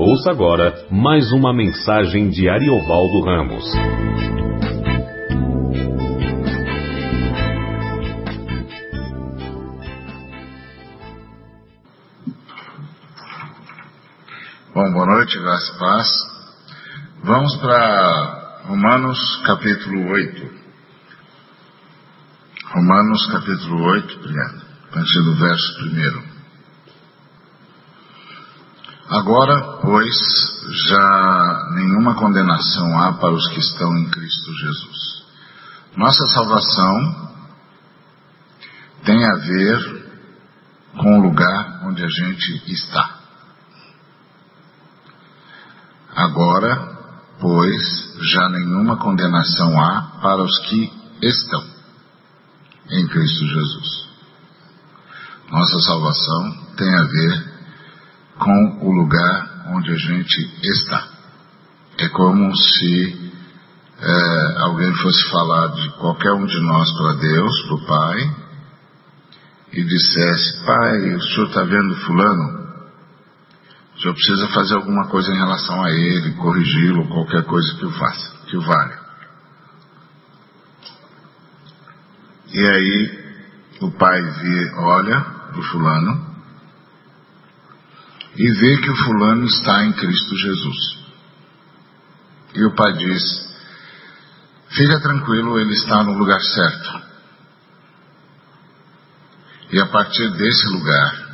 Ouça agora mais uma mensagem de Ariovaldo Ramos. Bom, boa noite, graça e paz. Vamos para Romanos capítulo 8. Romanos capítulo 8, a partir do verso primeiro. Agora, pois, já nenhuma condenação há para os que estão em Cristo Jesus. Nossa salvação tem a ver com o lugar onde a gente está. Agora, pois, já nenhuma condenação há para os que estão em Cristo Jesus. Nossa salvação tem a ver com o lugar onde a gente está. É como se é, alguém fosse falar de qualquer um de nós para Deus, para o Pai, e dissesse: Pai, o senhor está vendo Fulano? O senhor precisa fazer alguma coisa em relação a ele, corrigi-lo, qualquer coisa que o faça, que o valha. E aí o pai vê, olha para o fulano e vê que o fulano está em Cristo Jesus. E o pai diz: Fica tranquilo, ele está no lugar certo. E a partir desse lugar,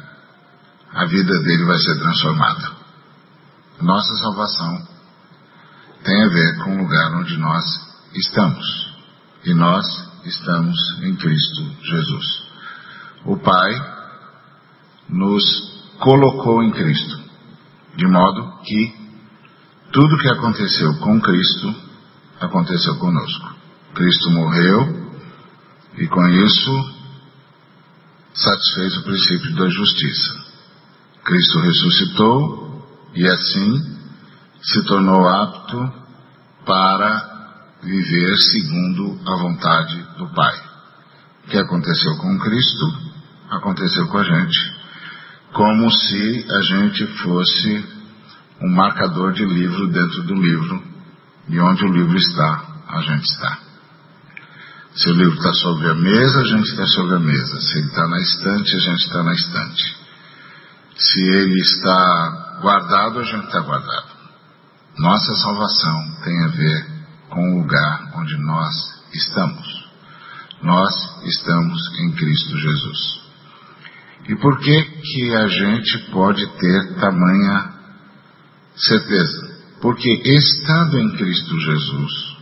a vida dele vai ser transformada. Nossa salvação tem a ver com o lugar onde nós estamos. E nós estamos em Cristo Jesus. O Pai nos colocou em Cristo, de modo que tudo que aconteceu com Cristo aconteceu conosco. Cristo morreu e com isso satisfez o princípio da justiça. Cristo ressuscitou e assim se tornou apto para viver segundo a vontade do Pai. O que aconteceu com Cristo aconteceu com a gente como se a gente fosse um marcador de livro dentro do livro, e onde o livro está, a gente está. Se o livro está sobre a mesa, a gente está sobre a mesa. Se ele está na estante, a gente está na estante. Se ele está guardado, a gente está guardado. Nossa salvação tem a ver com o lugar onde nós estamos. Nós estamos em Cristo Jesus. E por que que a gente pode ter tamanha certeza? Porque estando em Cristo Jesus,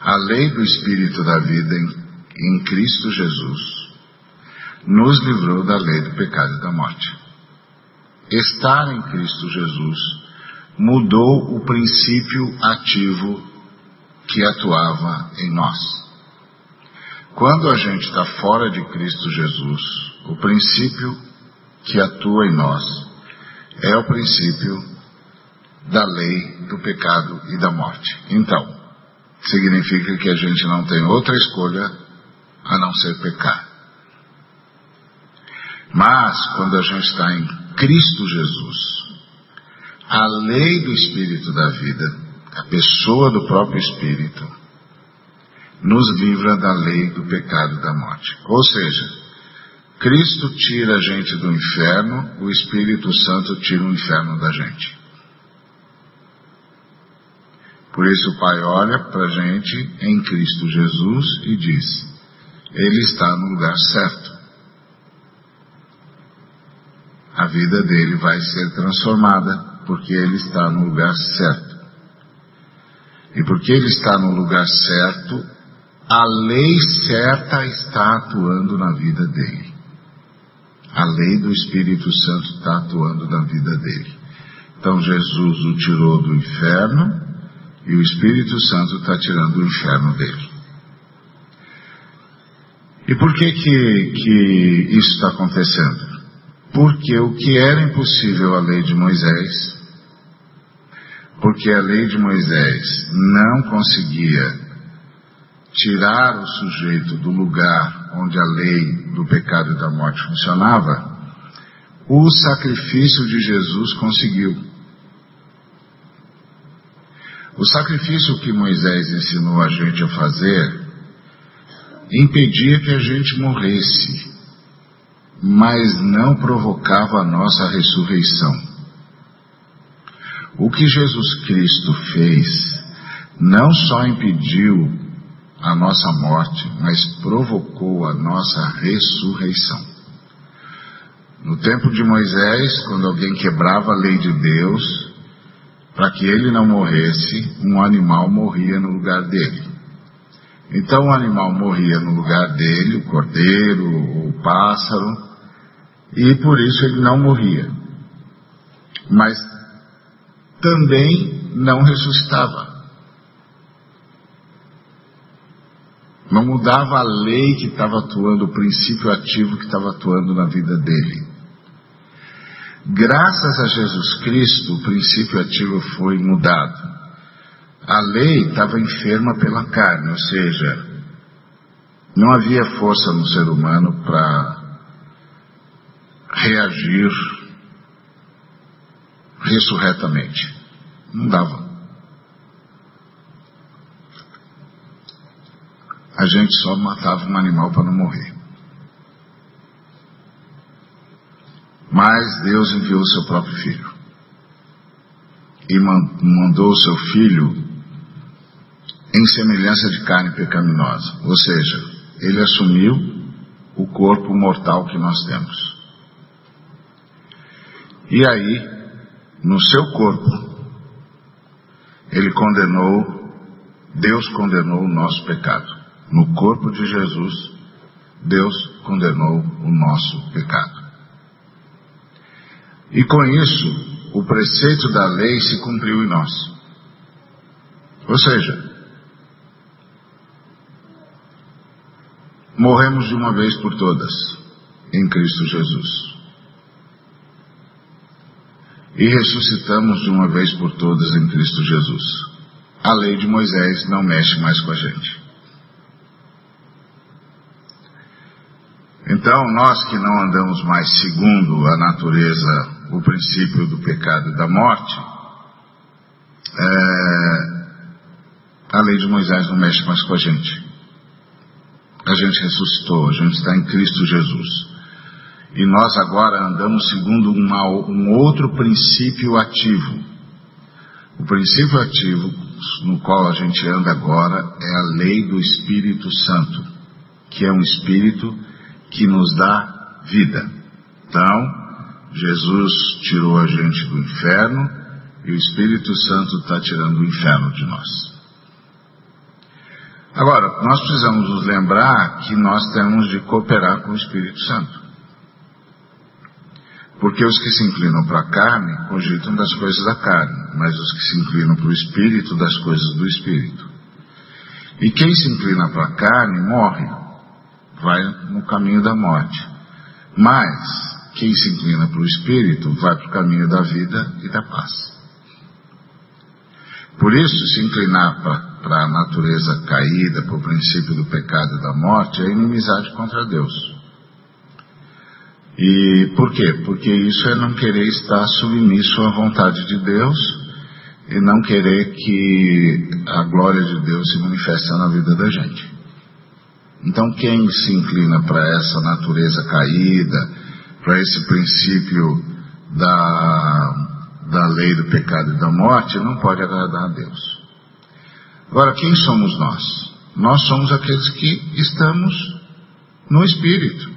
a lei do Espírito da vida em, em Cristo Jesus nos livrou da lei do pecado e da morte. Estar em Cristo Jesus mudou o princípio ativo que atuava em nós. Quando a gente está fora de Cristo Jesus, o princípio que atua em nós é o princípio da lei do pecado e da morte. Então, significa que a gente não tem outra escolha a não ser pecar. Mas, quando a gente está em Cristo Jesus, a lei do Espírito da vida, a pessoa do próprio Espírito, nos livra da lei do pecado e da morte. Ou seja, Cristo tira a gente do inferno, o Espírito Santo tira o inferno da gente. Por isso o Pai olha para a gente em Cristo Jesus e diz: Ele está no lugar certo. A vida dele vai ser transformada porque ele está no lugar certo. E porque ele está no lugar certo, a lei certa está atuando na vida dele. A lei do Espírito Santo está atuando na vida dele. Então Jesus o tirou do inferno e o Espírito Santo está tirando o inferno dele. E por que que, que isso está acontecendo? Porque o que era impossível à lei de Moisés, porque a lei de Moisés não conseguia tirar o sujeito do lugar onde a lei do pecado e da morte funcionava, o sacrifício de Jesus conseguiu. O sacrifício que Moisés ensinou a gente a fazer impedia que a gente morresse, mas não provocava a nossa ressurreição. O que Jesus Cristo fez não só impediu a nossa morte, mas provocou a nossa ressurreição. No tempo de Moisés, quando alguém quebrava a lei de Deus, para que ele não morresse, um animal morria no lugar dele. Então o animal morria no lugar dele, o cordeiro, o pássaro, e por isso ele não morria. Mas também não ressuscitava. Não mudava a lei que estava atuando, o princípio ativo que estava atuando na vida dele. Graças a Jesus Cristo, o princípio ativo foi mudado. A lei estava enferma pela carne, ou seja, não havia força no ser humano para reagir ressurretamente. Não dava. A gente só matava um animal para não morrer. Mas Deus enviou o seu próprio filho. E mandou o seu filho em semelhança de carne pecaminosa. Ou seja, ele assumiu o corpo mortal que nós temos. E aí, no seu corpo, ele condenou, Deus condenou o nosso pecado. No corpo de Jesus, Deus condenou o nosso pecado. E com isso, o preceito da lei se cumpriu em nós. Ou seja, morremos de uma vez por todas em Cristo Jesus. E ressuscitamos de uma vez por todas em Cristo Jesus. A lei de Moisés não mexe mais com a gente. Então, nós que não andamos mais segundo a natureza o princípio do pecado e da morte, é, a lei de Moisés não mexe mais com a gente. A gente ressuscitou, a gente está em Cristo Jesus. E nós agora andamos segundo uma, um outro princípio ativo. O princípio ativo no qual a gente anda agora é a lei do Espírito Santo, que é um Espírito que nos dá vida. Então, Jesus tirou a gente do inferno e o Espírito Santo está tirando o inferno de nós. Agora, nós precisamos nos lembrar que nós temos de cooperar com o Espírito Santo. Porque os que se inclinam para a carne cogitam das coisas da carne, mas os que se inclinam para o Espírito, das coisas do Espírito. E quem se inclina para a carne morre, vai no caminho da morte. Mas quem se inclina para o espírito vai para o caminho da vida e da paz. Por isso, se inclinar para a natureza caída, para o princípio do pecado e da morte, é inimizade contra Deus. E por quê? Porque isso é não querer estar submisso à vontade de Deus e não querer que a glória de Deus se manifeste na vida da gente. Então, quem se inclina para essa natureza caída, para esse princípio da, da lei do pecado e da morte, não pode agradar a Deus. Agora, quem somos nós? Nós somos aqueles que estamos no Espírito.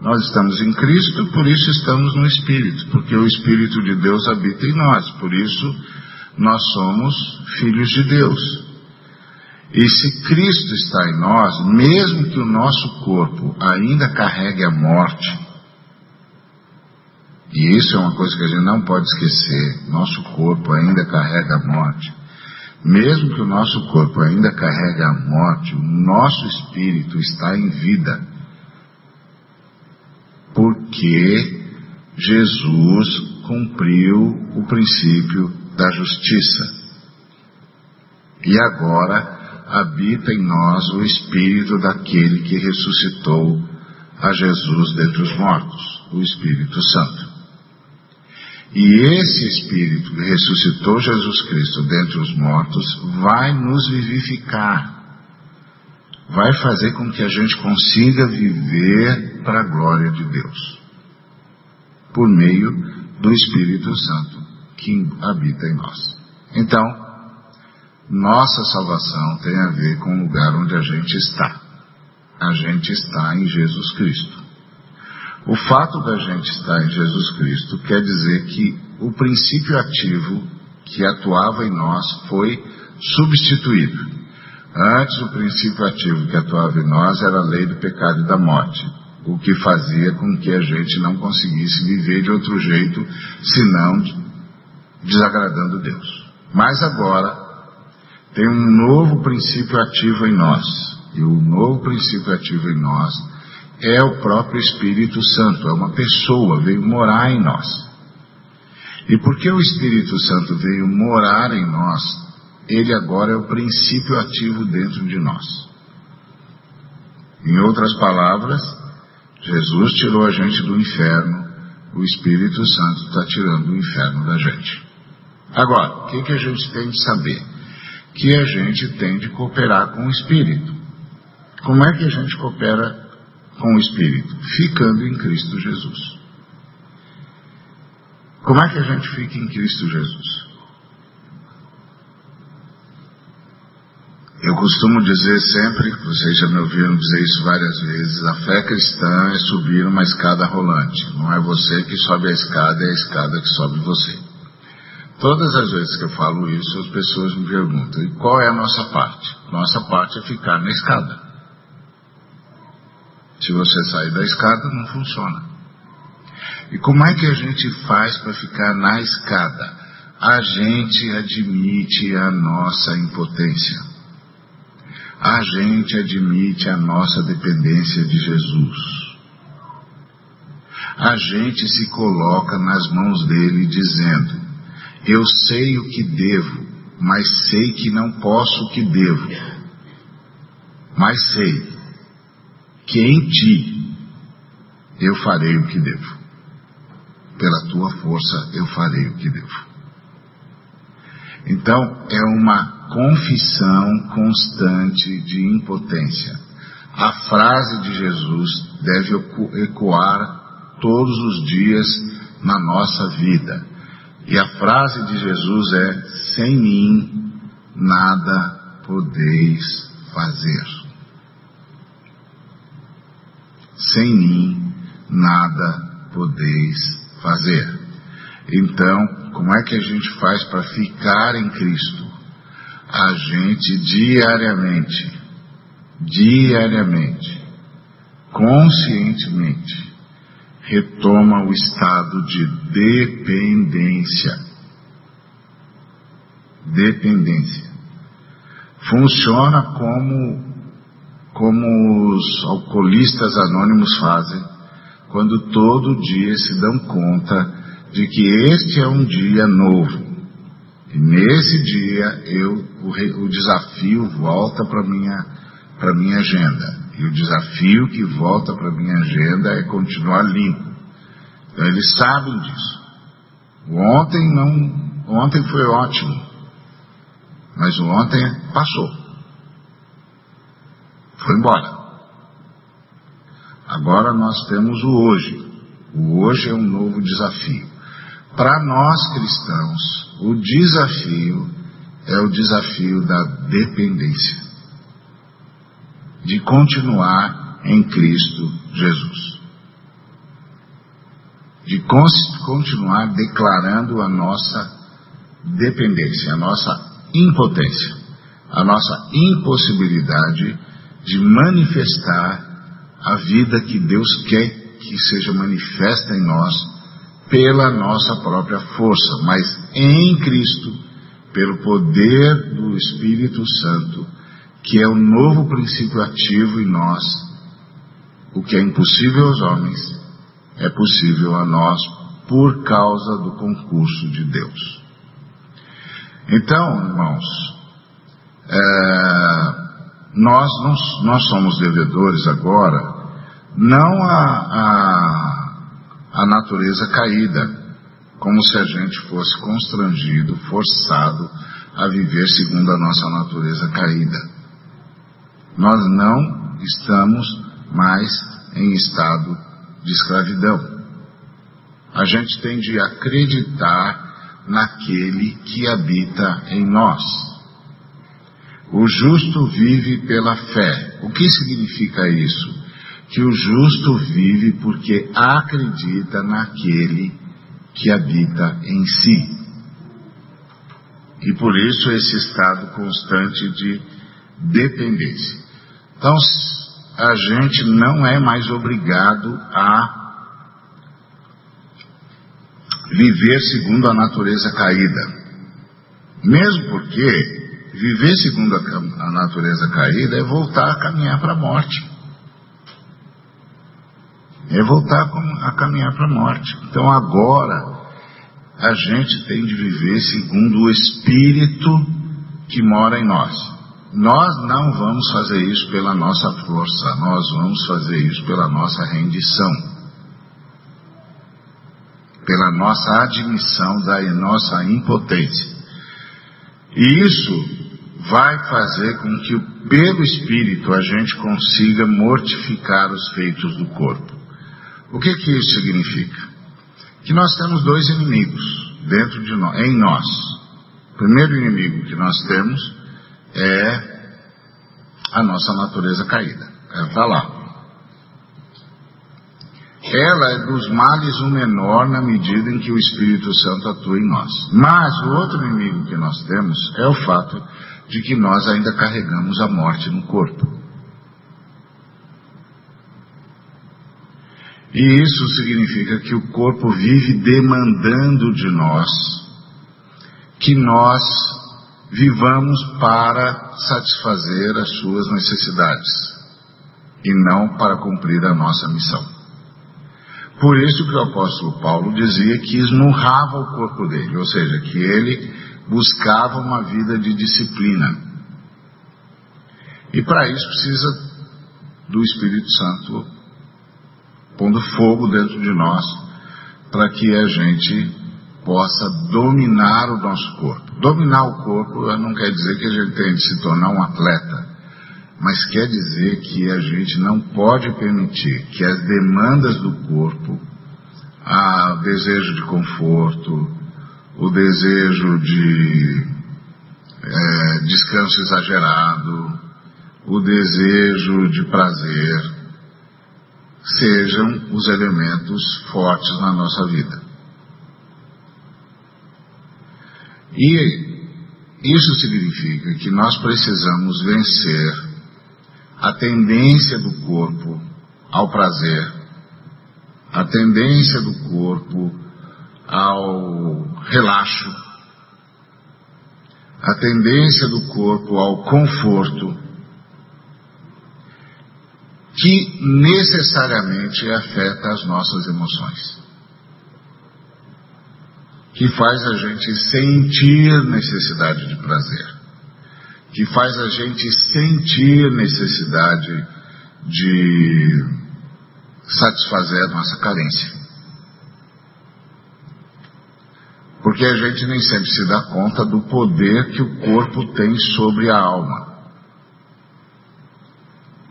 Nós estamos em Cristo, por isso estamos no Espírito, porque o Espírito de Deus habita em nós, por isso nós somos filhos de Deus. E se Cristo está em nós, mesmo que o nosso corpo ainda carregue a morte, e isso é uma coisa que a gente não pode esquecer, nosso corpo ainda carrega a morte, mesmo que o nosso corpo ainda carregue a morte, o nosso espírito está em vida. Porque Jesus cumpriu o princípio da justiça. E agora habita em nós o espírito daquele que ressuscitou a Jesus dentre os mortos, o Espírito Santo. E esse Espírito que ressuscitou Jesus Cristo dentre os mortos vai nos vivificar, vai fazer com que a gente consiga viver para a glória de Deus, por meio do Espírito Santo que habita em nós. Então, nossa salvação tem a ver com o lugar onde a gente está. A gente está em Jesus Cristo. O fato da gente estar em Jesus Cristo quer dizer que o princípio ativo que atuava em nós foi substituído. Antes, o princípio ativo que atuava em nós era a lei do pecado e da morte, o que fazia com que a gente não conseguisse viver de outro jeito, senão desagradando Deus. Mas agora, tem um novo princípio ativo em nós, e o novo princípio ativo em nós é o próprio Espírito Santo, é uma pessoa, veio morar em nós. E porque o Espírito Santo veio morar em nós, ele agora é o princípio ativo dentro de nós. Em outras palavras, Jesus tirou a gente do inferno, o Espírito Santo está tirando o inferno da gente. Agora, o que, que a gente tem de saber? Que a gente tem de cooperar com o Espírito. Como é que a gente coopera com o Espírito? Ficando em Cristo Jesus. Como é que a gente fica em Cristo Jesus? Eu costumo dizer sempre, vocês já me ouviram dizer isso várias vezes, a fé cristã é subir uma escada rolante. Não é você que sobe a escada, é a escada que sobe você. Todas as vezes que eu falo isso, as pessoas me perguntam: e qual é a nossa parte? Nossa parte é ficar na escada. Se você sair da escada, não funciona. E como é que a gente faz para ficar na escada? A gente admite a nossa impotência. A gente admite a nossa dependência de Jesus. A gente se coloca nas mãos dele dizendo: Eu sei o que devo, mas sei que não posso o que devo. Mas sei que em ti eu farei o que devo. Pela tua força eu farei o que devo. Então, é uma confissão constante de impotência. A frase de Jesus deve ecoar todos os dias na nossa vida. E a frase de Jesus é: sem mim nada podeis fazer. Sem mim nada podeis fazer. Então, como é que a gente faz para ficar em Cristo? A gente diariamente, diariamente, conscientemente, retoma o estado de dependência. Dependência. Funciona como como os alcoolistas anônimos fazem, quando todo dia se dão conta de que este é um dia novo. E nesse dia eu, o, o desafio volta para minha para minha agenda. E o desafio que volta para minha agenda é continuar limpo. Então eles sabem disso. ontem não, ontem foi ótimo, mas o ontem passou. Foi embora. Agora nós temos o hoje. O hoje é um novo desafio. Para nós cristãos, o desafio é o desafio da dependência. De continuar em Cristo Jesus. De continuar declarando a nossa dependência, a nossa impotência, a nossa impossibilidade de manifestar a vida que Deus quer que seja manifesta em nós pela nossa própria força, mas em Cristo, pelo poder do Espírito Santo, que é o novo princípio ativo em nós. O que é impossível aos homens é possível a nós por causa do concurso de Deus. Então, irmãos, é, nós, não, nós somos devedores agora não a, a, a natureza caída, como se a gente fosse constrangido, forçado a viver segundo a nossa natureza caída. Nós não estamos mais em estado de escravidão. A gente tem de acreditar naquele que habita em nós. O justo vive pela fé. O que significa isso? Que o justo vive porque acredita naquele que habita em si. E por isso esse estado constante de dependência. Então, a gente não é mais obrigado a viver segundo a natureza caída. Mesmo porque viver segundo a natureza caída é voltar a caminhar para a morte. É voltar a caminhar para a morte. Então agora a gente tem de viver segundo o Espírito que mora em nós. Nós não vamos fazer isso pela nossa força, nós vamos fazer isso pela nossa rendição, pela nossa admissão da nossa impotência. E isso vai fazer com que, pelo Espírito, a gente consiga mortificar os feitos do corpo. O que, que isso significa? Que nós temos dois inimigos dentro de nós, em nós. O primeiro inimigo que nós temos é a nossa natureza caída. Ela está lá. Ela é dos males o menor na medida em que o Espírito Santo atua em nós. Mas o outro inimigo que nós temos é o fato de que nós ainda carregamos a morte no corpo. E isso significa que o corpo vive demandando de nós que nós vivamos para satisfazer as suas necessidades e não para cumprir a nossa missão. Por isso que o apóstolo Paulo dizia que esmurrava o corpo dele, ou seja, que ele buscava uma vida de disciplina. E para isso precisa do Espírito Santo pondo fogo dentro de nós, para que a gente possa dominar o nosso corpo. Dominar o corpo não quer dizer que a gente tenha de se tornar um atleta, mas quer dizer que a gente não pode permitir que as demandas do corpo, o desejo de conforto, o desejo de é, descanso exagerado, o desejo de prazer, sejam os elementos fortes na nossa vida. E isso significa que nós precisamos vencer a tendência do corpo ao prazer, a tendência do corpo ao relaxo, a tendência do corpo ao conforto, que necessariamente afeta as nossas emoções que faz a gente sentir necessidade de prazer, que faz a gente sentir necessidade de satisfazer a nossa carência. Porque a gente nem sempre se dá conta do poder que o corpo tem sobre a alma.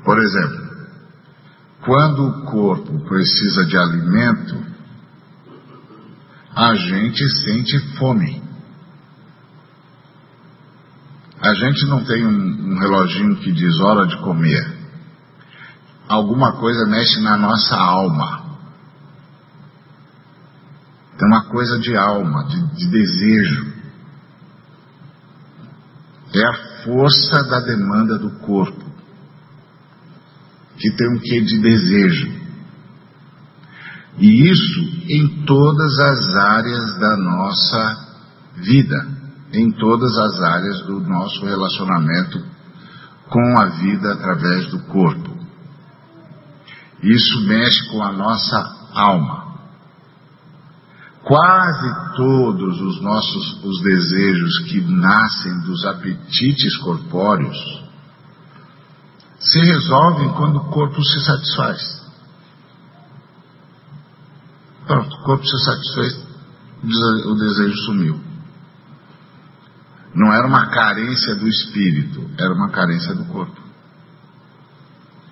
Por exemplo, quando o corpo precisa de alimento, a gente sente fome. A gente não tem um, um reloginho que diz hora de comer. Alguma coisa mexe na nossa alma. Tem uma coisa de alma, de, de desejo. É a força da demanda do corpo, que tem um quê de desejo. E isso em todas as áreas da nossa vida, em todas as áreas do nosso relacionamento com a vida através do corpo. Isso mexe com a nossa alma. Quase todos os nossos os desejos que nascem dos apetites corpóreos se resolvem quando o corpo se satisfaz. Pronto, o corpo se satisfez, o desejo sumiu. Não era uma carência do espírito, era uma carência do corpo.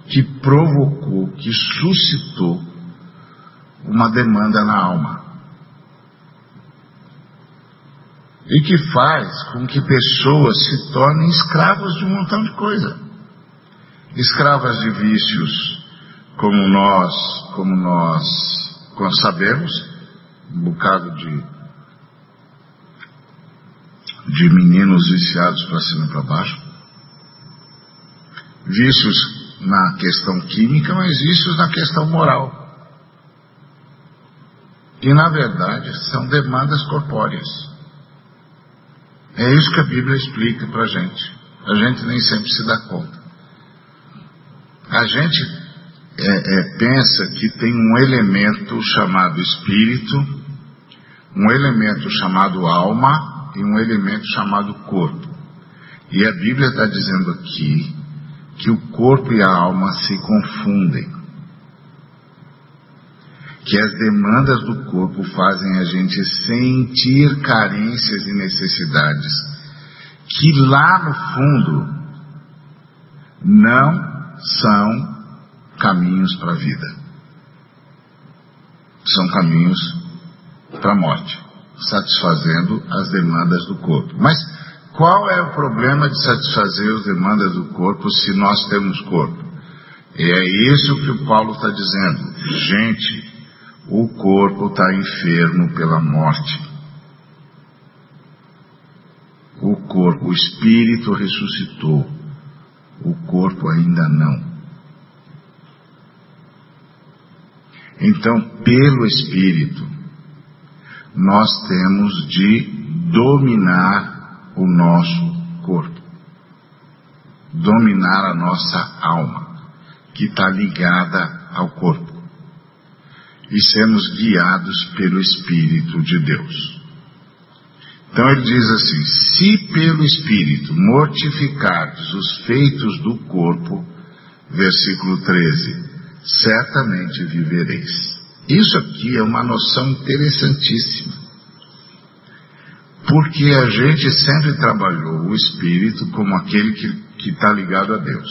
Que provocou, que suscitou uma demanda na alma. E que faz com que pessoas se tornem escravos de um montão de coisa. Escravas de vícios, como nós, como nós sabemos, um bocado de de meninos viciados para cima e para baixo, vícios na questão química, mas vícios na questão moral. E na verdade são demandas corpóreas. É isso que a Bíblia explica para a gente. A gente nem sempre se dá conta. A gente é, é, pensa que tem um elemento chamado espírito, um elemento chamado alma tem um elemento chamado corpo. E a Bíblia está dizendo aqui que o corpo e a alma se confundem. Que as demandas do corpo fazem a gente sentir carências e necessidades que lá no fundo não são caminhos para a vida. São caminhos para a morte satisfazendo as demandas do corpo. Mas qual é o problema de satisfazer as demandas do corpo se nós temos corpo? E é isso que o Paulo está dizendo. Gente, o corpo está enfermo pela morte. O corpo, o espírito ressuscitou. O corpo ainda não. Então, pelo espírito, nós temos de dominar o nosso corpo, dominar a nossa alma, que está ligada ao corpo, e sermos guiados pelo Espírito de Deus. Então ele diz assim: se pelo Espírito mortificardes os feitos do corpo, versículo 13, certamente vivereis. Isso aqui é uma noção interessantíssima. Porque a gente sempre trabalhou o espírito como aquele que está ligado a Deus,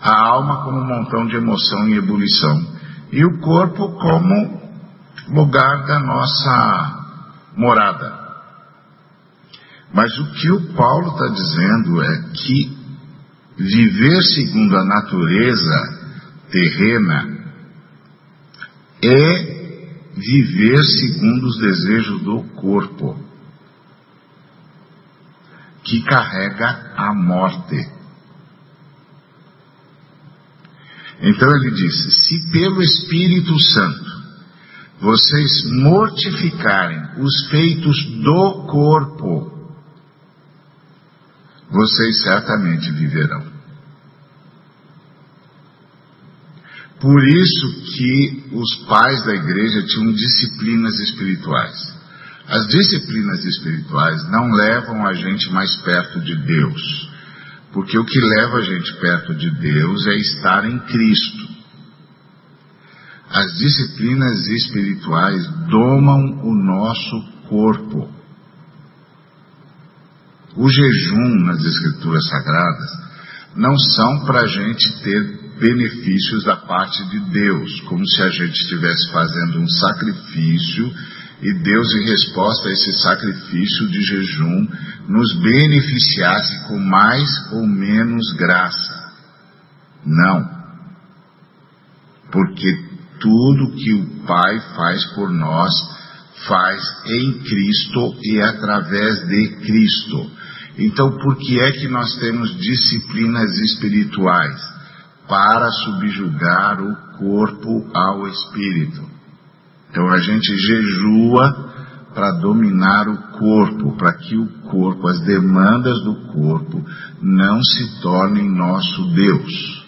a alma como um montão de emoção e ebulição, e o corpo como lugar da nossa morada. Mas o que o Paulo está dizendo é que viver segundo a natureza terrena é viver segundo os desejos do corpo, que carrega a morte. Então ele disse: se pelo Espírito Santo vocês mortificarem os feitos do corpo, vocês certamente viverão. Por isso que os pais da igreja tinham disciplinas espirituais. As disciplinas espirituais não levam a gente mais perto de Deus, porque o que leva a gente perto de Deus é estar em Cristo. As disciplinas espirituais domam o nosso corpo. O jejum nas Escrituras Sagradas não são para a gente ter benefícios da parte de Deus, como se a gente estivesse fazendo um sacrifício e Deus, em resposta a esse sacrifício de jejum, nos beneficiasse com mais ou menos graça. Não. Porque tudo que o Pai faz por nós, faz em Cristo e através de Cristo. Então, por que é que nós temos disciplinas espirituais? Para subjugar o corpo ao espírito. Então a gente jejua para dominar o corpo, para que o corpo, as demandas do corpo, não se tornem nosso Deus.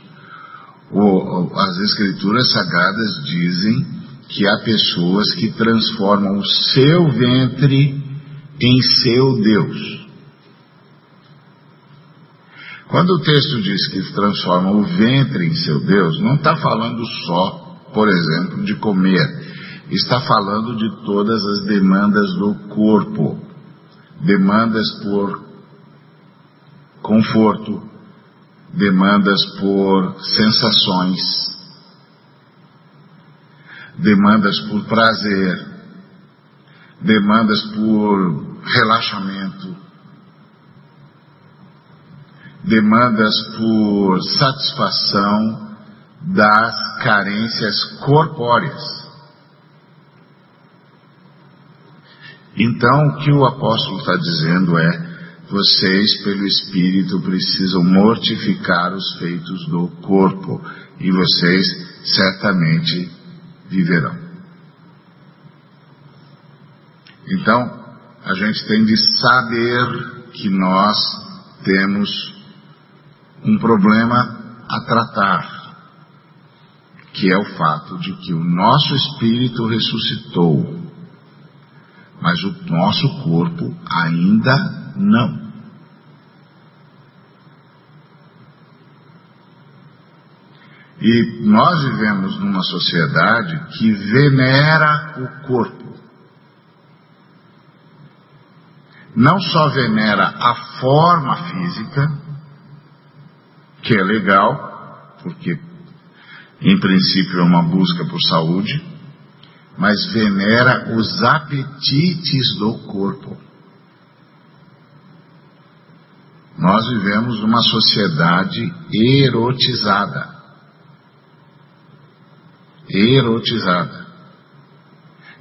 as Escrituras Sagradas dizem que há pessoas que transformam o seu ventre em seu Deus. Quando o texto diz que transforma o ventre em seu Deus, não está falando só, por exemplo, de comer. está falando de todas as demandas do corpo, demandas por conforto, demandas por sensações, demandas por prazer, demandas por relaxamento, demandas por satisfação das carências corpóreas. Então, o que o apóstolo está dizendo é: vocês, pelo Espírito, precisam mortificar os feitos do corpo, e vocês certamente viverão. Então, a gente tem de saber que nós temos um problema a tratar, que é o fato de que o nosso espírito ressuscitou, mas o nosso corpo ainda não. E nós vivemos numa sociedade que venera o corpo. Não só venera a forma física, que é legal, porque em princípio é uma busca por saúde, mas venera os apetites do corpo. Nós vivemos numa sociedade erotizada. Erotizada.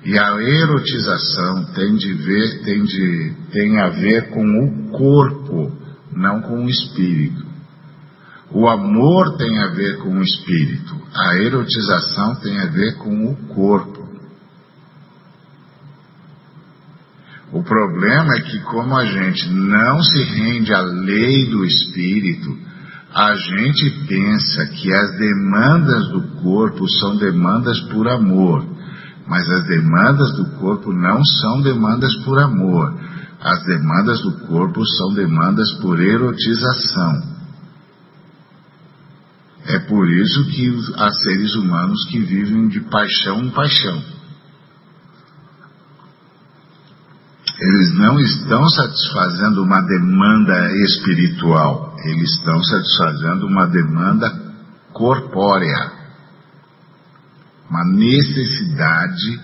E a erotização tem, de ver, tem, de, tem a ver com o corpo, não com o espírito. O amor tem a ver com o espírito, a erotização tem a ver com o corpo. O problema é que, como a gente não se rende à lei do espírito, a gente pensa que as demandas do corpo são demandas por amor, mas as demandas do corpo não são demandas por amor. As demandas do corpo são demandas por erotização. É por isso que há seres humanos que vivem de paixão em paixão. Eles não estão satisfazendo uma demanda espiritual, eles estão satisfazendo uma demanda corpórea, uma necessidade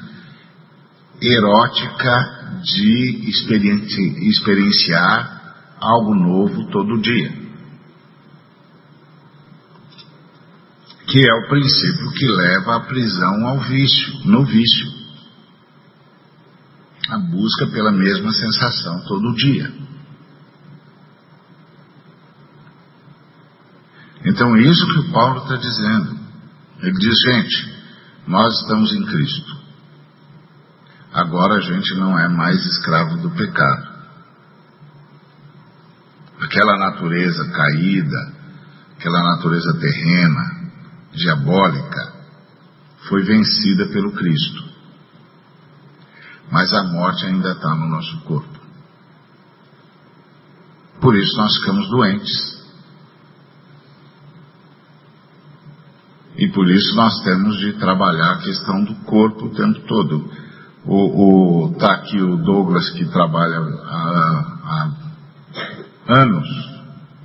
erótica de experienciar algo novo todo dia. Que é o princípio que leva à prisão ao vício, no vício. A busca pela mesma sensação todo dia. Então, isso que o Paulo está dizendo. Ele diz, gente, nós estamos em Cristo. Agora a gente não é mais escravo do pecado. Aquela natureza caída, aquela natureza terrena, diabólica foi vencida pelo Cristo. Mas a morte ainda está no nosso corpo. Por isso nós ficamos doentes. E por isso nós temos de trabalhar a questão do corpo o tempo todo. O, o, tá aqui o Douglas que trabalha há, há anos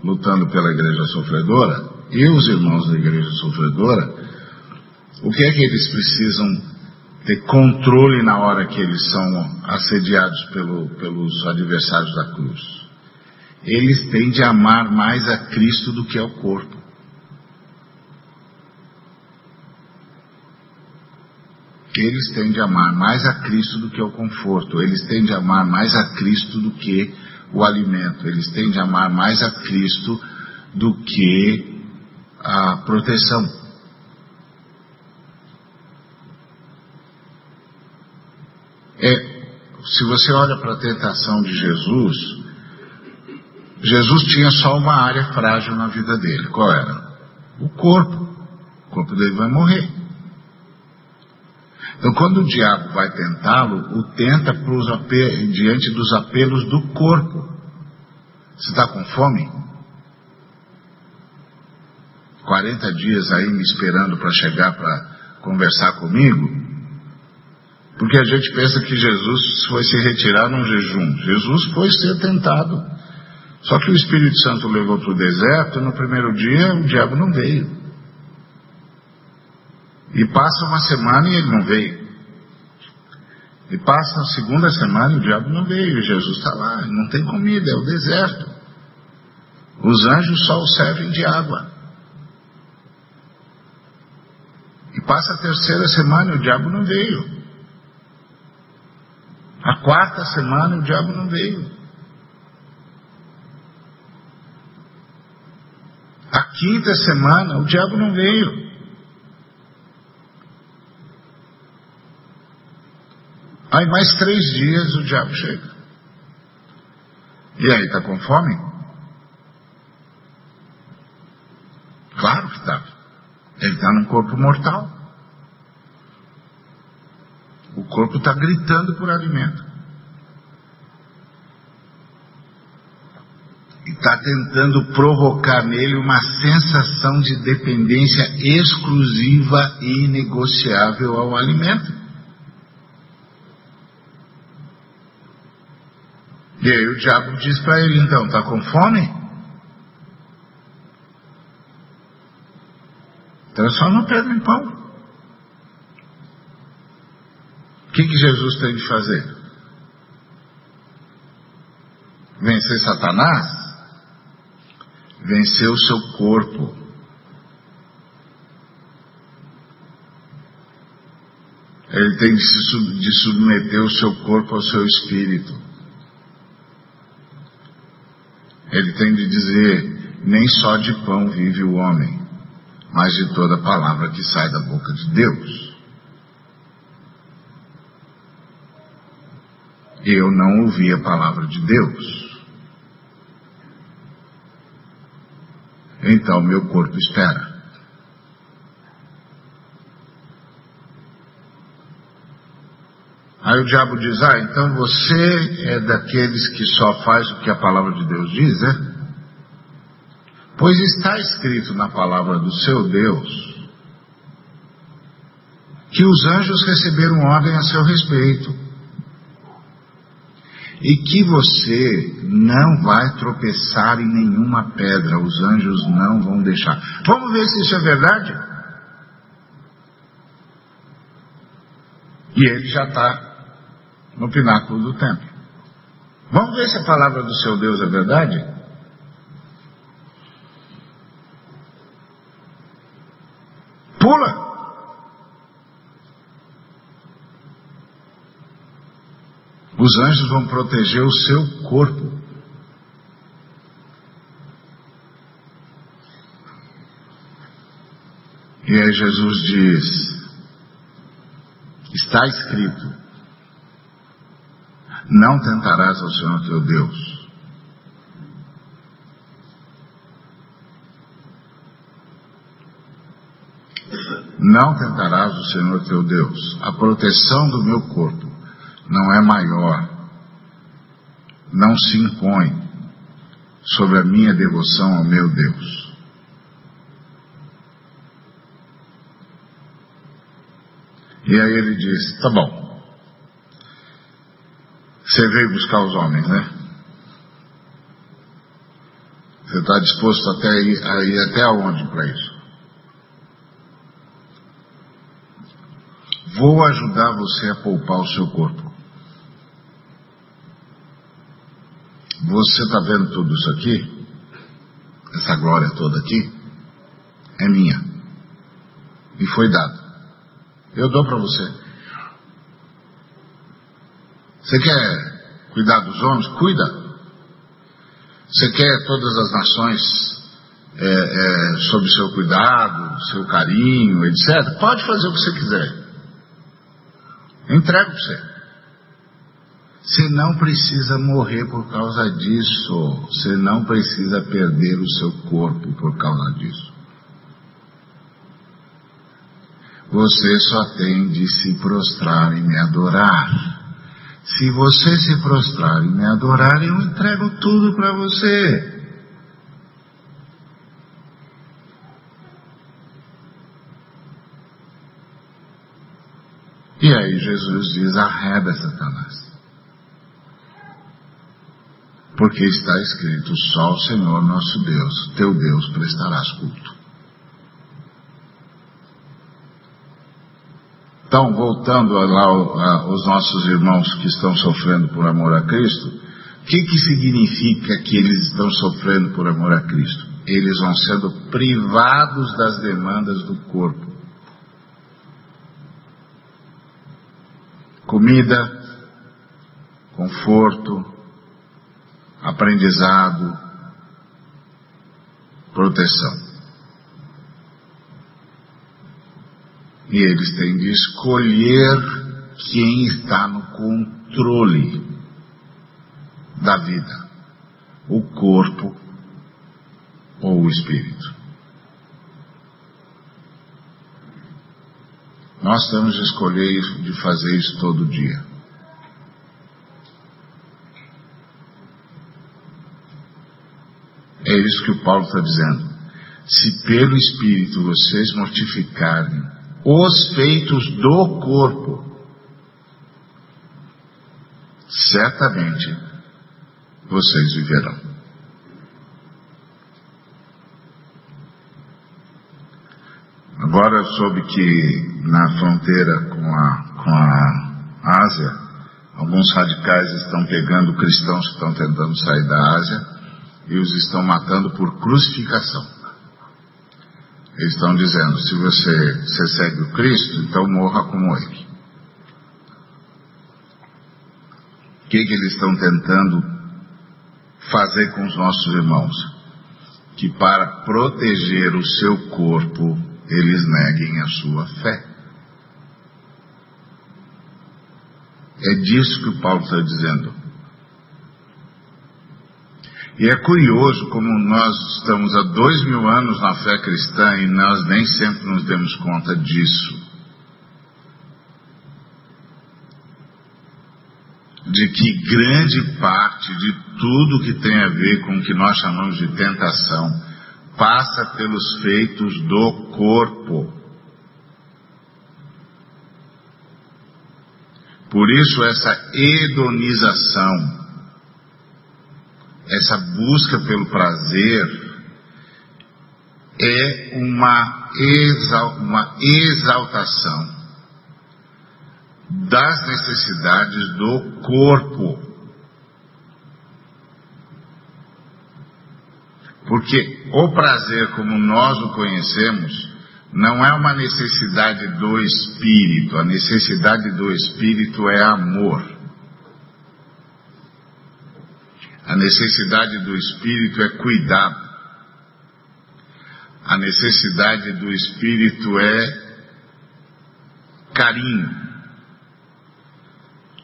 lutando pela igreja sofredora e os irmãos da igreja sofredora, o que é que eles precisam ter controle na hora que eles são assediados pelo, pelos adversários da cruz? Eles têm de amar mais a Cristo do que ao corpo. Eles têm de amar mais a Cristo do que ao conforto. Eles têm de amar mais a Cristo do que o alimento. Eles têm de amar mais a Cristo do que a proteção. É, se você olha para a tentação de Jesus, Jesus tinha só uma área frágil na vida dele. Qual era? O corpo. O corpo dele vai morrer. Então, quando o diabo vai tentá-lo, o tenta diante dos apelos do corpo. Você está com fome? 40 dias aí me esperando para chegar para conversar comigo, Porque a gente pensa que Jesus foi se retirar num jejum. Jesus foi ser tentado. Só que o Espírito Santo levou para o deserto no primeiro dia o diabo não veio. E passa uma semana e ele não veio. E passa a segunda semana e o diabo não veio. E Jesus está lá, não tem comida, é o deserto. Os anjos só o servem de água. E passa a terceira semana e o diabo não veio. A quarta semana o diabo não veio. A quinta semana o diabo não veio. Aí mais três dias o diabo chega. E aí, está com fome? Claro que está. Ele está num corpo mortal. O corpo está gritando por alimento. E está tentando provocar nele uma sensação de dependência exclusiva e inegociável ao alimento. E aí o diabo diz para ele, então, está com fome? Transforma pedra em pão. O que, que Jesus tem de fazer? Vencer Satanás? Vencer o seu corpo. Ele tem de, submeter o seu corpo ao seu espírito. Ele tem de dizer: nem só de pão vive o homem, mas de toda palavra que sai da boca de Deus. Eu não ouvi a palavra de Deus. Então meu corpo espera. Aí o diabo diz: Ah, então você é daqueles que só faz o que a palavra de Deus diz, é? Pois está escrito na palavra do seu Deus que os anjos receberam ordem a seu respeito e que você não vai tropeçar em nenhuma pedra, os anjos não vão deixar. Vamos ver se isso é verdade? E ele já está no pináculo do templo. Vamos ver se a palavra do seu Deus é verdade? Pula! Os anjos vão proteger o seu corpo. E aí Jesus diz: está escrito, não tentarás ao Senhor teu Deus. Não tentarás o Senhor teu Deus. A proteção do meu corpo não é maior, não se impõe sobre a minha devoção ao meu Deus. E aí ele diz: tá bom, você veio buscar os homens, né? Você está disposto até ir, a ir até aonde para isso? Vou ajudar você a poupar o seu corpo. Você está vendo tudo isso aqui? Essa glória toda aqui? É minha. E foi dado. Eu dou para você. Você quer cuidar dos homens? Cuida. Você quer todas as nações é, é, sob seu cuidado, seu carinho, etc. Pode fazer o que você quiser. Entrego para você. Você não precisa morrer por causa disso. Você não precisa perder o seu corpo por causa disso. Você só tem de se prostrar e me adorar. Se você se prostrar e me adorar, eu entrego tudo para você. E aí Jesus diz: arreda Satanás. Porque está escrito: só o Senhor nosso Deus, teu Deus, prestarás culto. Então, voltando lá aos nossos irmãos que estão sofrendo por amor a Cristo, o que, que significa que eles estão sofrendo por amor a Cristo? Eles vão sendo privados das demandas do corpo. Comida, conforto, aprendizado, proteção. E eles têm de escolher quem está no controle da vida: o corpo ou o espírito. Nós temos de escolher de fazer isso todo dia. É isso que o Paulo está dizendo. Se pelo Espírito vocês mortificarem os feitos do corpo, certamente vocês viverão. Agora eu soube que na fronteira com a, com a Ásia, alguns radicais estão pegando cristãos que estão tentando sair da Ásia e os estão matando por crucificação. Eles estão dizendo: se você, você segue o Cristo, então morra como Ele. O que, que eles estão tentando fazer com os nossos irmãos? Que para proteger o seu corpo, eles neguem a sua fé. É disso que o Paulo está dizendo. E é curioso como nós estamos há dois mil anos na fé cristã e nós nem sempre nos demos conta disso. De que grande parte de tudo que tem a ver com o que nós chamamos de tentação passa pelos feitos do corpo. Por isso, essa hedonização essa busca pelo prazer é uma, exal, uma exaltação das necessidades do corpo. Porque o prazer, como nós o conhecemos, não é uma necessidade do espírito, a necessidade do espírito é amor. A necessidade do espírito é cuidado. A necessidade do espírito é carinho.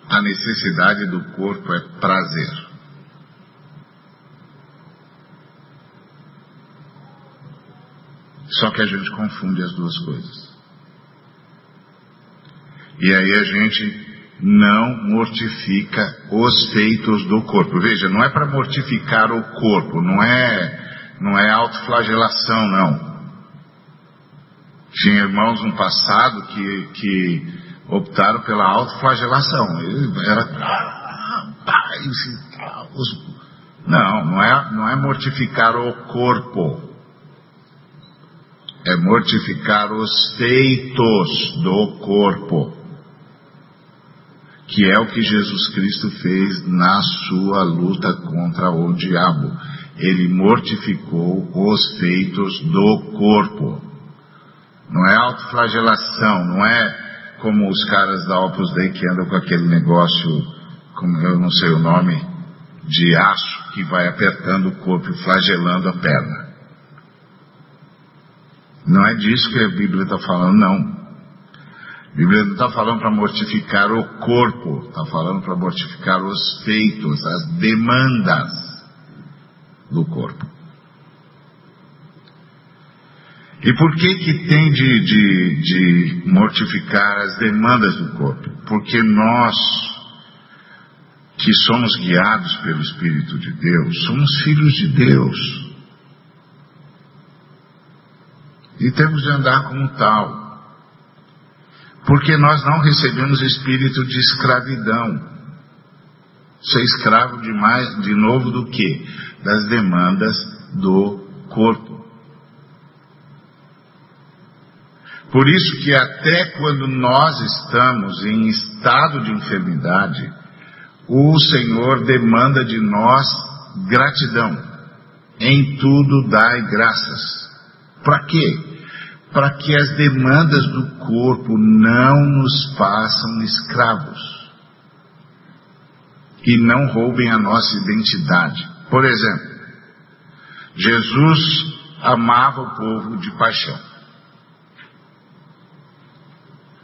A necessidade do corpo é prazer. Só que a gente confunde as duas coisas. E aí a gente não mortifica os feitos do corpo. Veja, não é para mortificar o corpo, não é, não é autoflagelação, não. Tinha irmãos no passado que, que optaram pela autoflagelação. Era. Não, não é, não é mortificar o corpo. É mortificar os feitos do corpo que é o que Jesus Cristo fez na sua luta contra o diabo. Ele mortificou os feitos do corpo. Não é autoflagelação, não é como os caras da Opus Dei que andam com aquele negócio, como eu não sei o nome, de aço que vai apertando o corpo e flagelando a perna. Não é disso que a Bíblia está falando, não. A Bíblia não está falando para mortificar o corpo, está falando para mortificar os feitos, as demandas do corpo. E por que que tem de, de, de mortificar as demandas do corpo? Porque nós, que somos guiados pelo Espírito de Deus, somos filhos de Deus. E temos de andar como tal. Porque nós não recebemos espírito de escravidão. Ser escravo de mais, de novo do que? Das demandas do corpo. Por isso que até quando nós estamos em estado de enfermidade, o Senhor demanda de nós gratidão. Em tudo dai graças. Para quê? Para que as demandas do corpo não nos façam escravos e não roubem a nossa identidade. Por exemplo, Jesus amava o povo de paixão.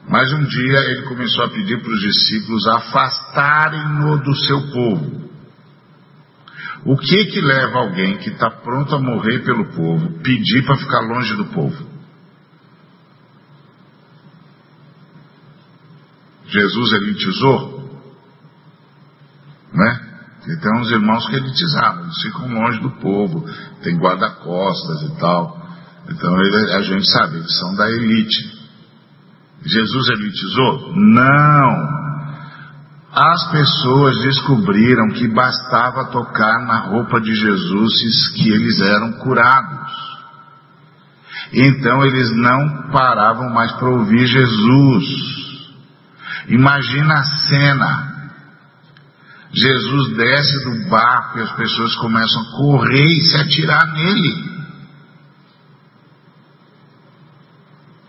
Mas um dia ele começou a pedir para os discípulos afastarem-no do seu povo. O que que leva alguém que está pronto a morrer pelo povo pedir para ficar longe do povo? Jesus elitizou, né? E tem uns irmãos que elitizaram, eles ficam longe do povo, tem guarda-costas e tal. Então ele, a gente sabe, eles são da elite. Jesus elitizou? Não. As pessoas descobriram que bastava tocar na roupa de Jesus que eles eram curados. Então eles não paravam mais para ouvir Jesus. Imagina a cena. Jesus desce do barco e as pessoas começam a correr e se atirar nele.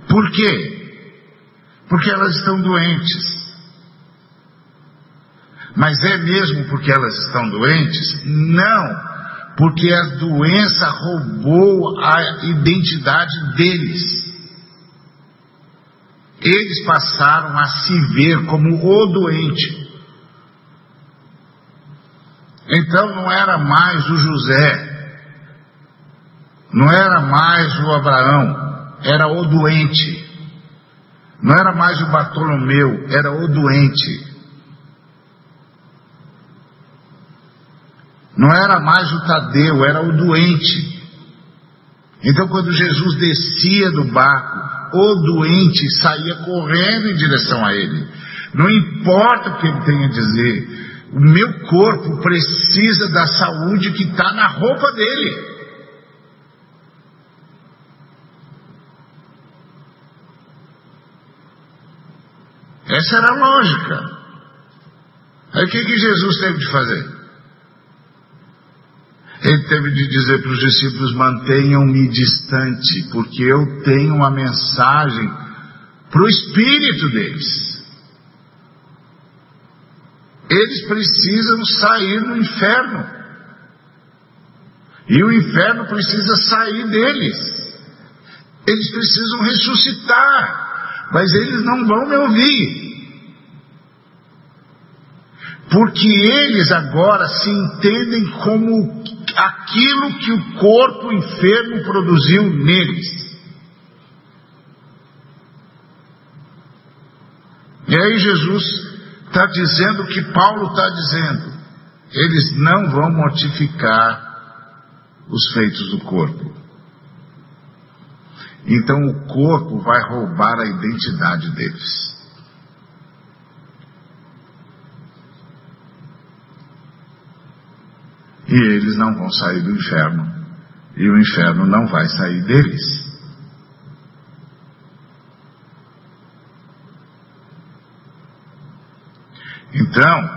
Por quê? Porque elas estão doentes. Mas é mesmo porque elas estão doentes? Não, porque a doença roubou a identidade deles. Eles passaram a se ver como o doente. Então não era mais o José, não era mais o Abraão, era o doente. Não era mais o Bartolomeu, era o doente. Não era mais o Tadeu, era o doente. Então, quando Jesus descia do barco, o doente saía correndo em direção a ele. Não importa o que ele tenha a dizer, o meu corpo precisa da saúde que está na roupa dele. Essa era a lógica. Aí o que, que Jesus teve de fazer? Ele teve de dizer para os discípulos: mantenham-me distante, porque eu tenho uma mensagem para o espírito deles. Eles precisam sair do inferno. E o inferno precisa sair deles. Eles precisam ressuscitar. Mas eles não vão me ouvir. Porque eles agora se entendem como aquilo que o corpo enfermo produziu neles. E aí Jesus está dizendo o que Paulo está dizendo. Eles não vão mortificar os feitos do corpo. Então o corpo vai roubar a identidade deles. E eles não vão sair do inferno, e o inferno não vai sair deles. Então,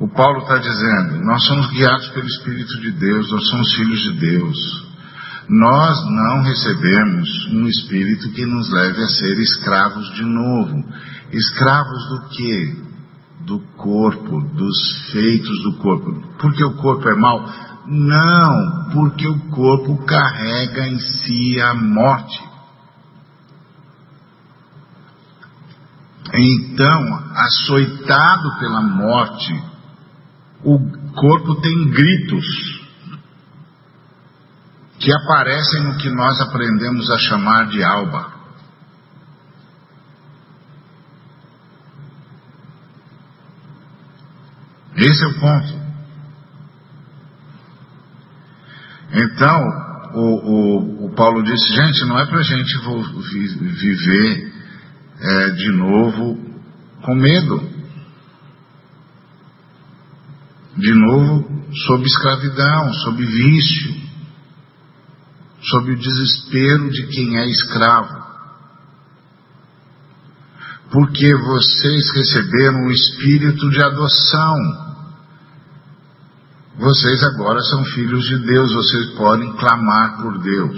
o Paulo está dizendo: nós somos guiados pelo Espírito de Deus, nós somos filhos de Deus. Nós não recebemos um espírito que nos leve a ser escravos de novo. Escravos do que? Do corpo, dos feitos do corpo. Porque o corpo é mau? Não, porque o corpo carrega em si a morte. Então, açoitado pela morte, o corpo tem gritos que aparecem no que nós aprendemos a chamar de alba. Esse é o ponto. Então, o, o, o Paulo disse, gente, não é para a gente viver é, de novo com medo. De novo sob escravidão, sob vício, sob o desespero de quem é escravo. Porque vocês receberam o espírito de adoção vocês agora são filhos de Deus, vocês podem clamar por Deus.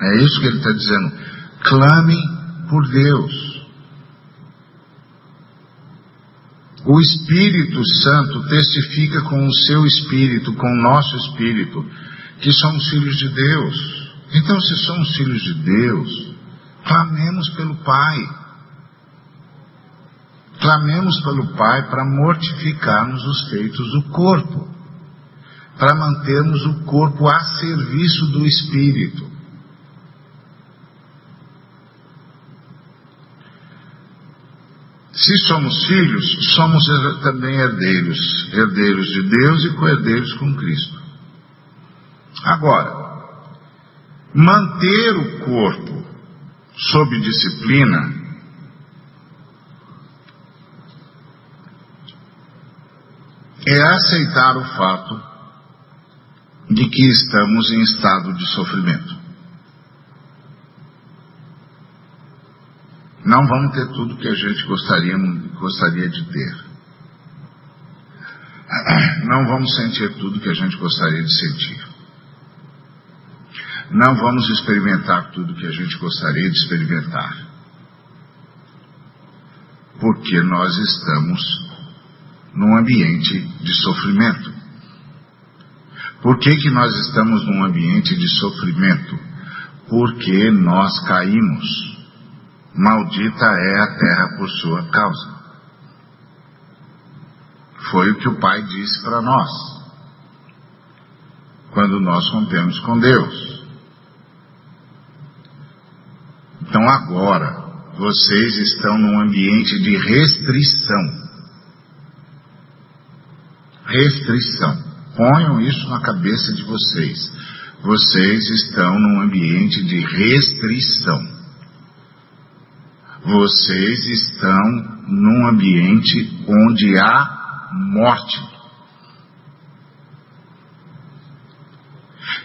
É isso que ele está dizendo. Clamem por Deus. O Espírito Santo testifica com o seu espírito, com o nosso espírito, que somos filhos de Deus. Então, se somos filhos de Deus, clamemos pelo Pai. Clamemos pelo Pai para mortificarmos os feitos do corpo para mantermos o corpo a serviço do espírito. Se somos filhos, somos também herdeiros, herdeiros de Deus e co-herdeiros com Cristo. Agora, manter o corpo sob disciplina é aceitar o fato de que estamos em estado de sofrimento. Não vamos ter tudo que a gente gostaria, gostaria de ter. Não vamos sentir tudo que a gente gostaria de sentir. Não vamos experimentar tudo que a gente gostaria de experimentar. Porque nós estamos num ambiente de sofrimento. Por que, que nós estamos num ambiente de sofrimento? Porque nós caímos. Maldita é a terra por sua causa. Foi o que o Pai disse para nós. Quando nós rompemos com Deus. Então agora, vocês estão num ambiente de restrição. Restrição. Ponham isso na cabeça de vocês. Vocês estão num ambiente de restrição. Vocês estão num ambiente onde há morte.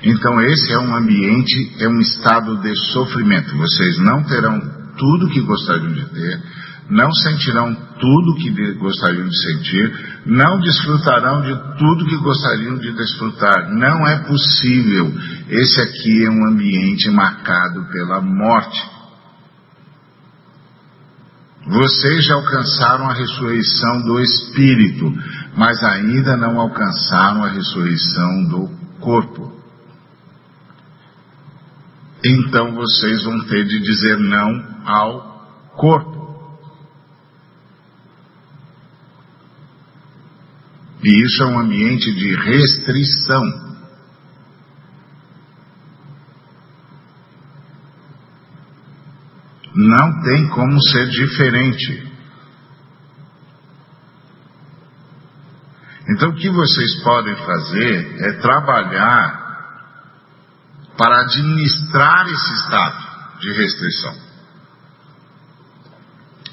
Então, esse é um ambiente, é um estado de sofrimento. Vocês não terão tudo que gostariam de ter, não sentirão tudo que gostariam de sentir, não desfrutarão de tudo que gostariam de desfrutar. Não é possível. Esse aqui é um ambiente marcado pela morte. Vocês já alcançaram a ressurreição do espírito, mas ainda não alcançaram a ressurreição do corpo. Então vocês vão ter de dizer não ao corpo. E isso é um ambiente de restrição. Não tem como ser diferente. Então, o que vocês podem fazer é trabalhar para administrar esse estado de restrição.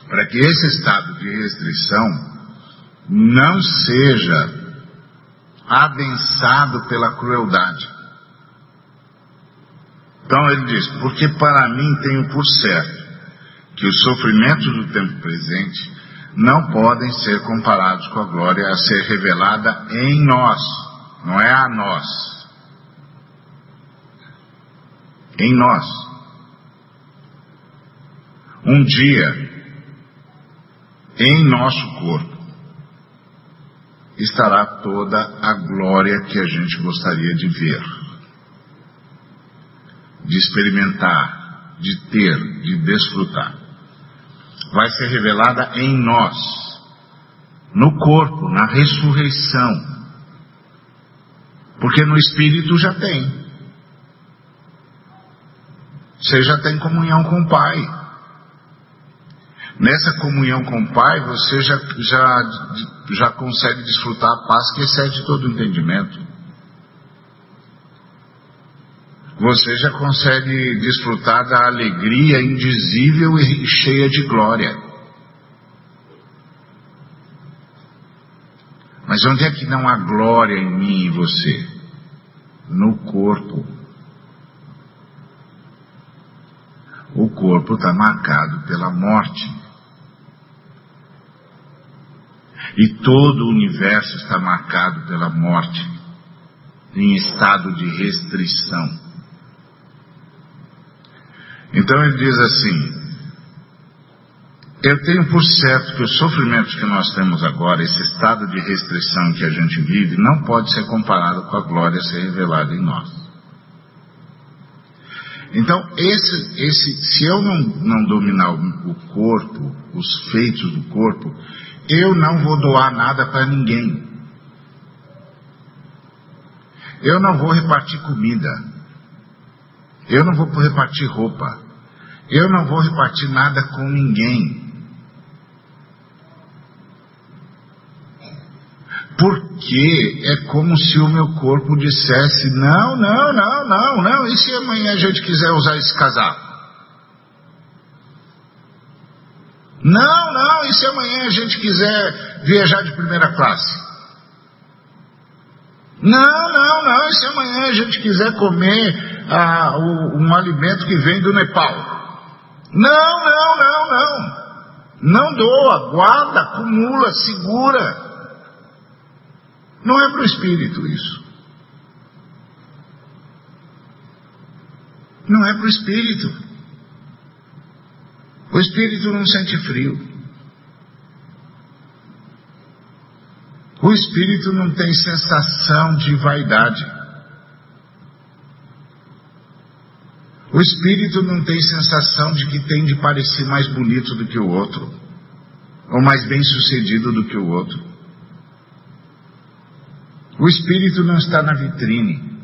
Para que esse estado de restrição não seja adensado pela crueldade. Então ele diz: Porque para mim tenho por certo que os sofrimentos do tempo presente não podem ser comparados com a glória a ser revelada em nós, não é a nós. Em nós. Um dia, em nosso corpo, estará toda a glória que a gente gostaria de ver, de experimentar, de ter, de desfrutar. Vai ser revelada em nós, no corpo, na ressurreição. Porque no espírito já tem. Você já tem comunhão com o Pai. Nessa comunhão com o Pai, você já, já, já consegue desfrutar a paz que excede todo entendimento. você já consegue desfrutar da alegria indizível e cheia de glória. Mas onde é que não há glória em mim e você? No corpo. O corpo está marcado pela morte. E todo o universo está marcado pela morte, em estado de restrição. Então ele diz assim: Eu tenho por certo que os sofrimentos que nós temos agora, esse estado de restrição que a gente vive, não pode ser comparado com a glória a ser revelada em nós. Então, esse, esse, se eu não, não dominar o, o corpo, os feitos do corpo, eu não vou doar nada para ninguém. Eu não vou repartir comida. Eu não vou repartir roupa. Eu não vou repartir nada com ninguém. Porque é como se o meu corpo dissesse: não, não, não, não, não, e se amanhã a gente quiser usar esse casaco? Não, não, e se amanhã a gente quiser viajar de primeira classe? Não, não, não, e se amanhã a gente quiser comer ah, o, um alimento que vem do Nepal? Não, não, não, não. Não doa, guarda, acumula, segura. Não é para o espírito isso. Não é para o espírito. O espírito não sente frio. O espírito não tem sensação de vaidade. O espírito não tem sensação de que tem de parecer mais bonito do que o outro, ou mais bem sucedido do que o outro. O espírito não está na vitrine.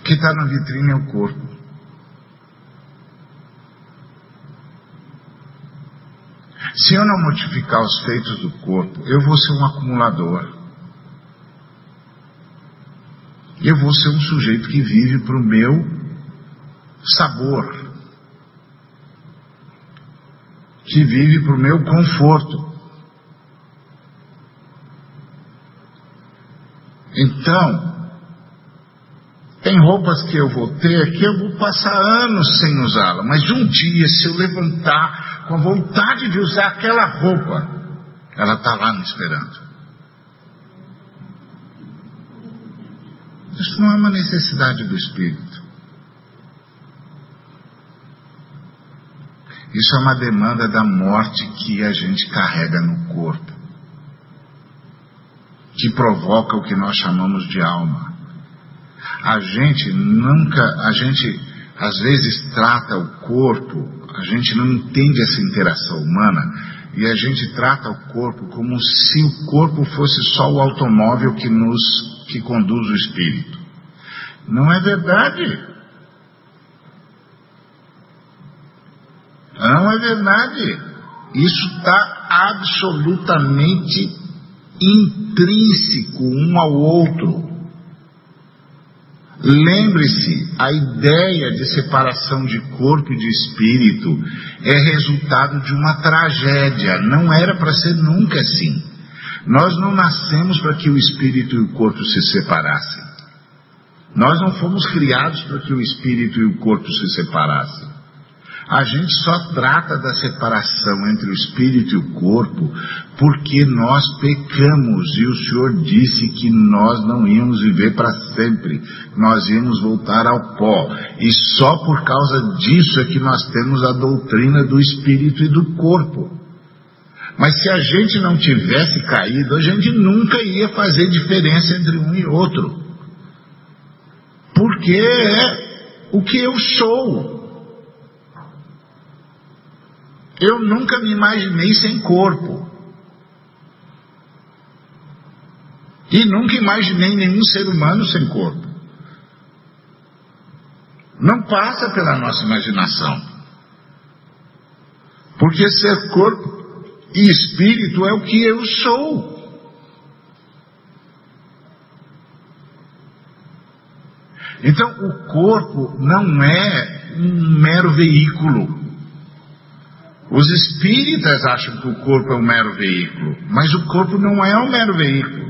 O que está na vitrine é o corpo. Se eu não modificar os feitos do corpo, eu vou ser um acumulador. eu vou ser um sujeito que vive para o meu sabor, que vive para o meu conforto. Então, tem roupas que eu vou ter que eu vou passar anos sem usá-la, mas um dia, se eu levantar com vontade de usar aquela roupa, ela está lá me esperando. Isso não é uma necessidade do espírito. Isso é uma demanda da morte que a gente carrega no corpo, que provoca o que nós chamamos de alma. A gente nunca, a gente às vezes trata o corpo, a gente não entende essa interação humana e a gente trata o corpo como se o corpo fosse só o automóvel que nos que conduz o espírito. Não é verdade. Não é verdade. Isso está absolutamente intrínseco um ao outro. Lembre-se, a ideia de separação de corpo e de espírito é resultado de uma tragédia. Não era para ser nunca assim. Nós não nascemos para que o espírito e o corpo se separassem. Nós não fomos criados para que o espírito e o corpo se separassem. A gente só trata da separação entre o espírito e o corpo porque nós pecamos e o Senhor disse que nós não íamos viver para sempre, nós íamos voltar ao pó. E só por causa disso é que nós temos a doutrina do espírito e do corpo. Mas se a gente não tivesse caído, a gente nunca ia fazer diferença entre um e outro. Porque é o que eu sou. Eu nunca me imaginei sem corpo. E nunca imaginei nenhum ser humano sem corpo. Não passa pela nossa imaginação. Porque ser corpo e espírito é o que eu sou. Então, o corpo não é um mero veículo. Os espíritas acham que o corpo é um mero veículo, mas o corpo não é um mero veículo.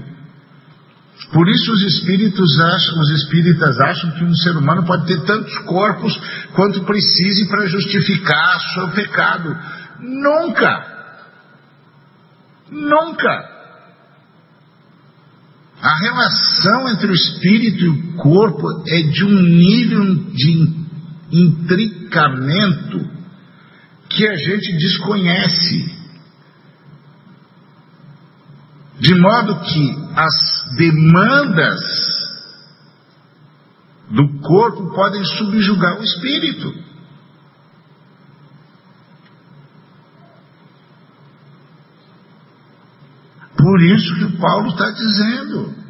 Por isso os espíritos acham, os espíritas acham que um ser humano pode ter tantos corpos quanto precise para justificar seu pecado. Nunca! Nunca! A relação entre o espírito e o corpo é de um nível de intricamento que a gente desconhece. De modo que as demandas do corpo podem subjugar o espírito. Por isso que Paulo está dizendo.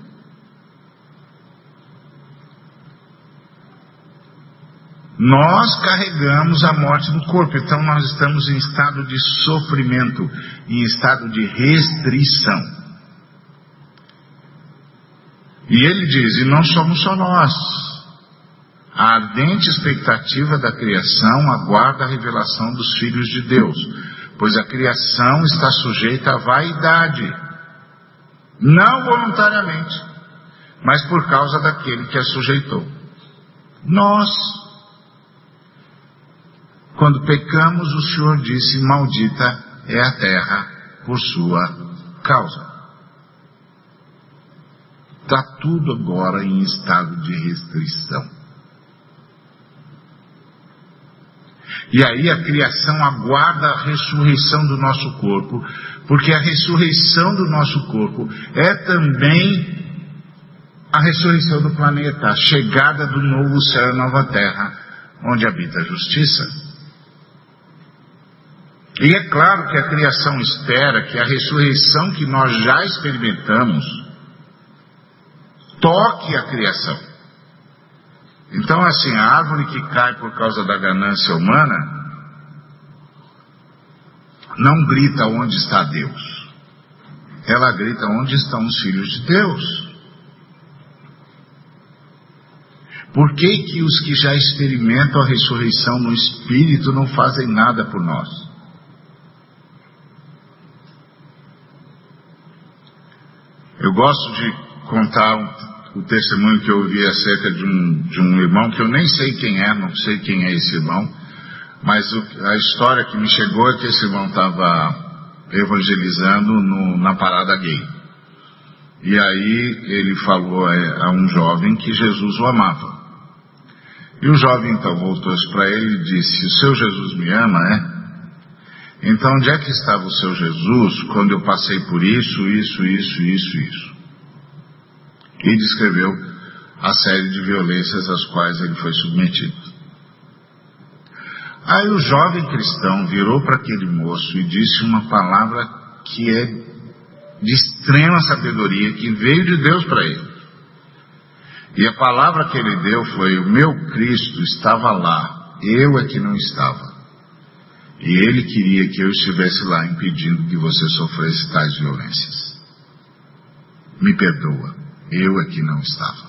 Nós carregamos a morte no corpo, então nós estamos em estado de sofrimento, em estado de restrição. E ele diz: e não somos só nós. A ardente expectativa da criação aguarda a revelação dos filhos de Deus, pois a criação está sujeita à vaidade não voluntariamente, mas por causa daquele que a sujeitou. Nós, quando pecamos, o Senhor disse: Maldita é a terra por sua causa. Está tudo agora em estado de restrição. E aí a criação aguarda a ressurreição do nosso corpo, porque a ressurreição do nosso corpo é também a ressurreição do planeta, a chegada do novo céu e nova terra, onde habita a justiça. E é claro que a criação espera que a ressurreição que nós já experimentamos toque a criação. Então, assim, a árvore que cai por causa da ganância humana não grita onde está Deus. Ela grita onde estão os filhos de Deus. Por que, que os que já experimentam a ressurreição no Espírito não fazem nada por nós? Eu gosto de contar o testemunho que eu ouvi acerca de um, de um irmão que eu nem sei quem é, não sei quem é esse irmão, mas o, a história que me chegou é que esse irmão estava evangelizando no, na parada gay. E aí ele falou a, a, um jovem que Jesus o amava. E o jovem então voltou-se para ele e disse: O seu Jesus me ama, é? Então onde é que estava o seu Jesus quando eu passei por isso, isso, isso, isso, isso? e descreveu a série de violências às quais ele foi submetido. Aí o jovem cristão virou para aquele moço e disse uma palavra que é de extrema sabedoria, que veio de Deus para ele. E a palavra que ele deu foi: O meu Cristo estava lá, eu é que não estava. E ele queria que eu estivesse lá impedindo que você sofresse tais violências. Me perdoa. Eu aqui não estava.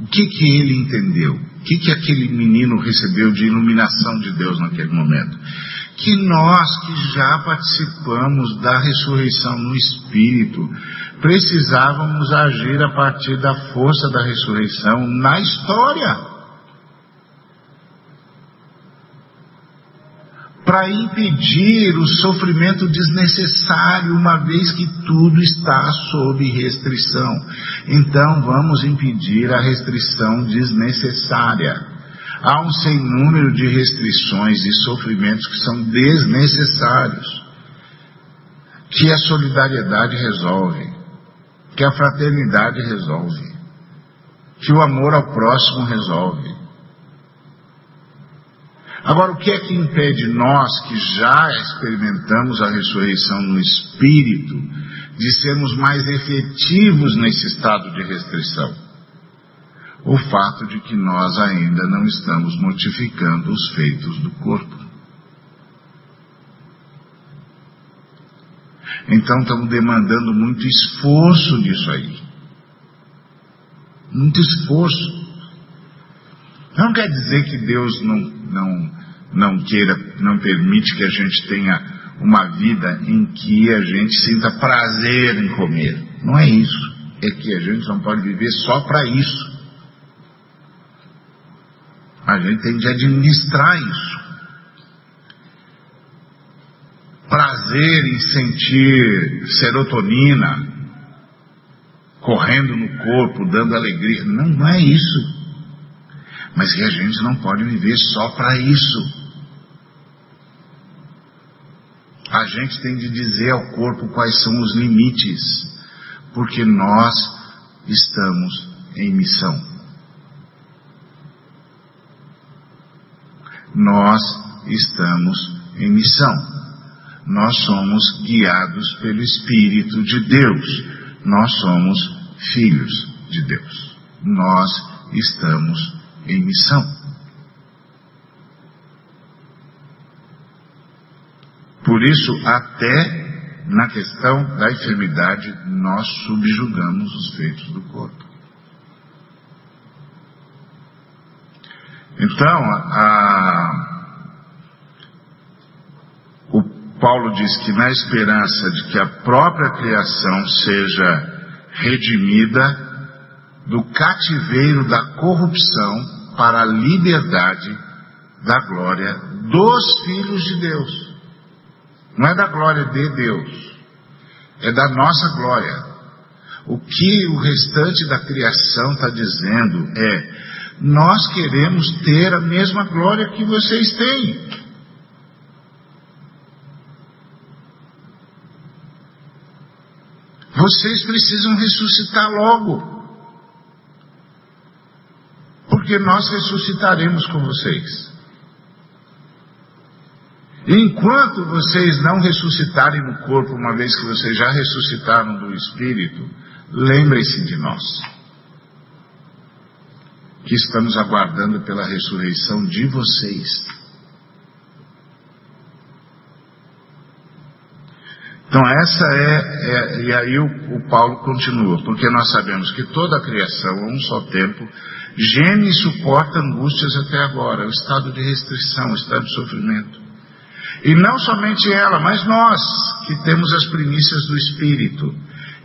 O que que ele entendeu? O que que aquele menino recebeu de iluminação de Deus naquele momento? Que nós que já participamos da ressurreição no Espírito, precisávamos agir a partir da força da ressurreição na história. Para impedir o sofrimento desnecessário, uma vez que tudo está sob restrição. Então vamos impedir a restrição desnecessária. Há um sem número de restrições e sofrimentos que são desnecessários, que a solidariedade resolve, que a fraternidade resolve, que o amor ao próximo resolve. Agora, o que é que impede nós, que já experimentamos a ressurreição no Espírito, de sermos mais efetivos nesse estado de restrição? O fato de que nós ainda não estamos mortificando os feitos do corpo. Então estamos demandando muito esforço nisso aí. muito esforço. Não quer dizer que Deus não, não, não queira, não permite que a gente tenha uma vida em que a gente sinta prazer em comer. Não é isso. É que a gente não pode viver só para isso. A gente tem de administrar isso. Prazer em sentir serotonina correndo no corpo, dando alegria. Não, não é isso. Mas que a gente não pode viver só para isso. A gente tem de dizer ao corpo quais são os limites, porque nós estamos em missão. Nós estamos em missão. Nós somos guiados pelo Espírito de Deus. Nós somos filhos de Deus. Nós estamos em missão. Por isso, até na questão da enfermidade, nós subjugamos os feitos do corpo. Então, a, o Paulo diz que na esperança de que a própria criação seja redimida do cativeiro da corrupção para a liberdade da glória dos filhos de Deus. Não é da glória de Deus, é da nossa glória. O que o restante da criação está dizendo é: nós queremos ter a mesma glória que vocês têm. Vocês precisam ressuscitar logo. Porque nós ressuscitaremos com vocês. Enquanto vocês não ressuscitarem no corpo, uma vez que vocês já ressuscitaram do espírito, lembrem-se de nós. Que estamos aguardando pela ressurreição de vocês. Então essa é, é e aí o, o, Paulo continua, porque nós sabemos que toda a criação, a um só tempo, geme e suporta angústias até agora, o estado de restrição, o estado de sofrimento. E não somente ela, mas nós, que temos as primícias do Espírito,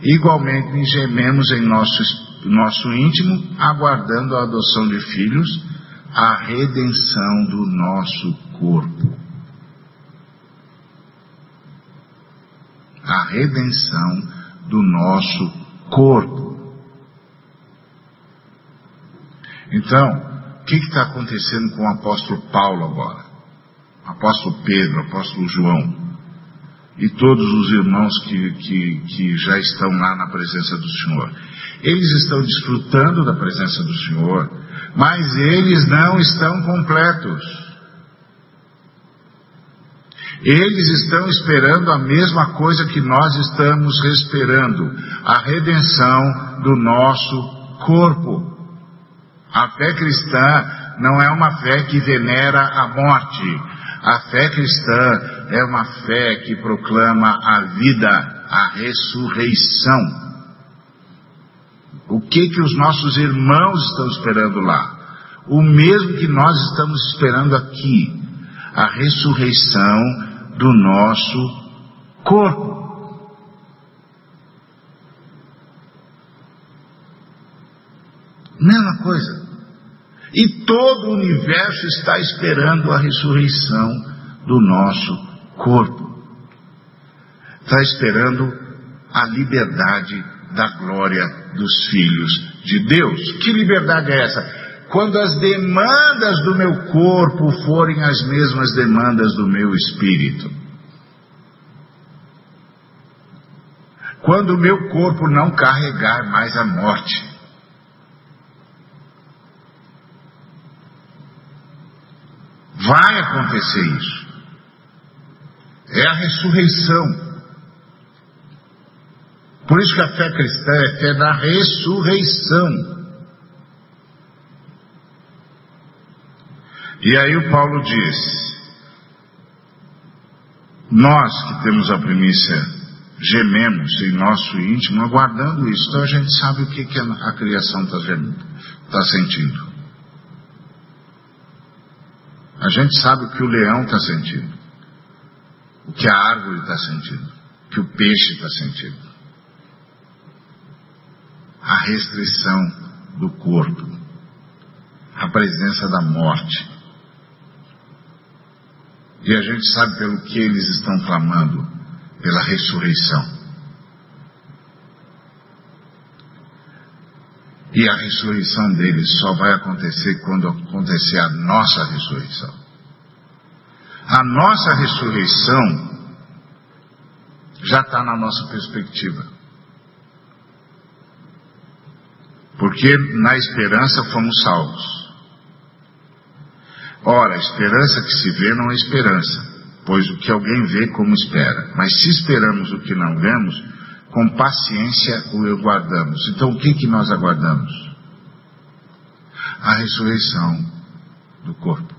igualmente gememos em nosso, nosso íntimo, aguardando a adoção de filhos, a redenção do nosso corpo. A redenção do nosso corpo. Então, o que está acontecendo com o apóstolo Paulo agora? apóstolo Pedro, apóstolo João, e todos os irmãos que, que, que já estão lá na presença do Senhor. Eles estão desfrutando da presença do Senhor, mas eles não estão completos. Eles estão esperando a mesma coisa que nós estamos esperando, a redenção do nosso corpo. A fé cristã não é uma fé que venera a morte, a fé cristã é uma fé que proclama a vida, a ressurreição. O que que os nossos irmãos estão esperando lá? O mesmo que nós estamos esperando aqui, a ressurreição do nosso corpo. Mesma coisa. E todo o universo está esperando a ressurreição do nosso corpo. Está esperando a liberdade da glória dos filhos de Deus. Que liberdade é essa? Quando as demandas do meu corpo forem as mesmas demandas do meu espírito. Quando o meu corpo não carregar mais a morte. Vai acontecer isso. É a ressurreição. Por isso que a fé cristã é fé da ressurreição. E aí o Paulo diz: Nós que temos a primícia gememos em nosso íntimo aguardando isso. Então a gente sabe o que, que a criação está tá sentindo. A gente sabe o que o leão está sentindo, o que a árvore está sentindo, o que o peixe está sentindo. A restrição do corpo, a presença da morte. E a gente sabe pelo que eles estão clamando, pela ressurreição. E a ressurreição deles só vai acontecer quando acontecer a nossa ressurreição. A nossa ressurreição já está na nossa perspectiva. Porque na esperança fomos salvos. Ora, a esperança que se vê não é esperança, pois o que alguém vê como espera. Mas se esperamos o que não vemos, com paciência o aguardamos. Então o que, que nós aguardamos? A ressurreição do corpo.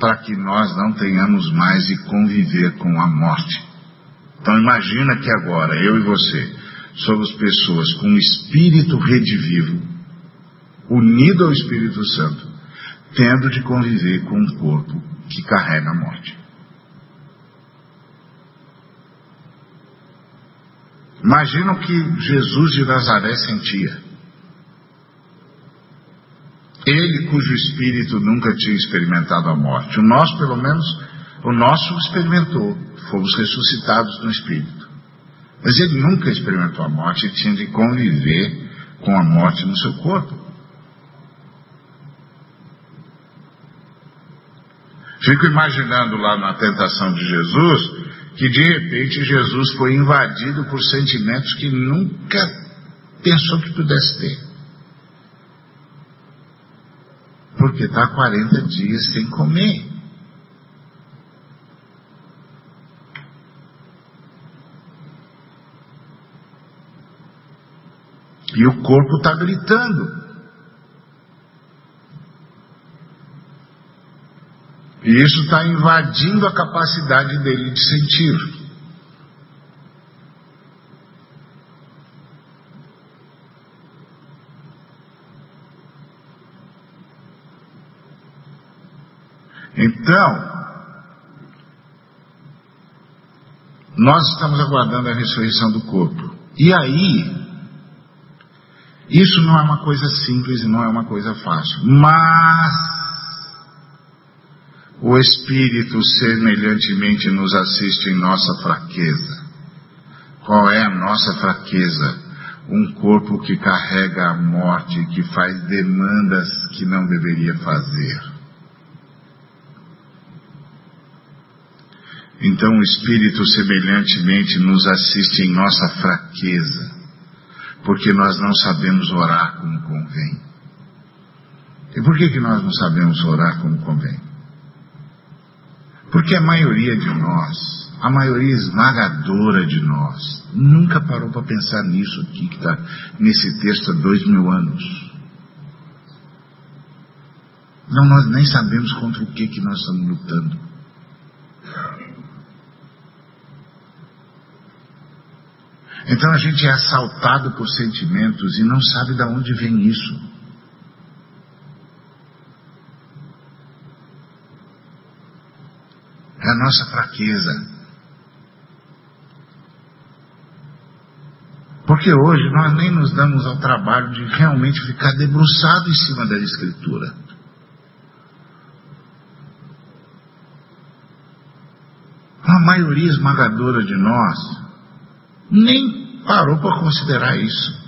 Para que nós não tenhamos mais de conviver com a morte. Então imagina que agora eu e você somos pessoas com o espírito redivivo, unido ao Espírito Santo, tendo de conviver com um corpo que carrega a morte. Imagina o que Jesus de Nazaré sentia. Ele cujo espírito nunca tinha experimentado a morte. O nosso, pelo menos, o nosso experimentou. Fomos ressuscitados no espírito. Mas ele nunca experimentou a morte e tinha de conviver com a morte no seu corpo. Fico imaginando lá na tentação de Jesus que de repente Jesus foi invadido por sentimentos que nunca pensou que pudesse ter. Porque está 40 dias sem comer. E o corpo está gritando. E isso está invadindo a capacidade dele de sentir. Então, nós estamos aguardando a ressurreição do corpo. E aí, isso não é uma coisa simples e não é uma coisa fácil. Mas, o Espírito semelhantemente nos assiste em nossa fraqueza. Qual é a nossa fraqueza? Um corpo que carrega a morte, que faz demandas que não deveria fazer. Então o Espírito semelhantemente nos assiste em nossa fraqueza, porque nós não sabemos orar como convém. E por que, que nós não sabemos orar como convém? Porque a maioria de nós, a maioria esmagadora de nós, nunca parou para pensar nisso aqui que está nesse texto há dois mil anos. Não, nós nem sabemos contra o que, que nós estamos lutando. Então a gente é assaltado por sentimentos e não sabe de onde vem isso. É a nossa fraqueza. Porque hoje nós nem nos damos ao trabalho de realmente ficar debruçado em cima da Escritura. A maioria esmagadora de nós nem parou para considerar isso.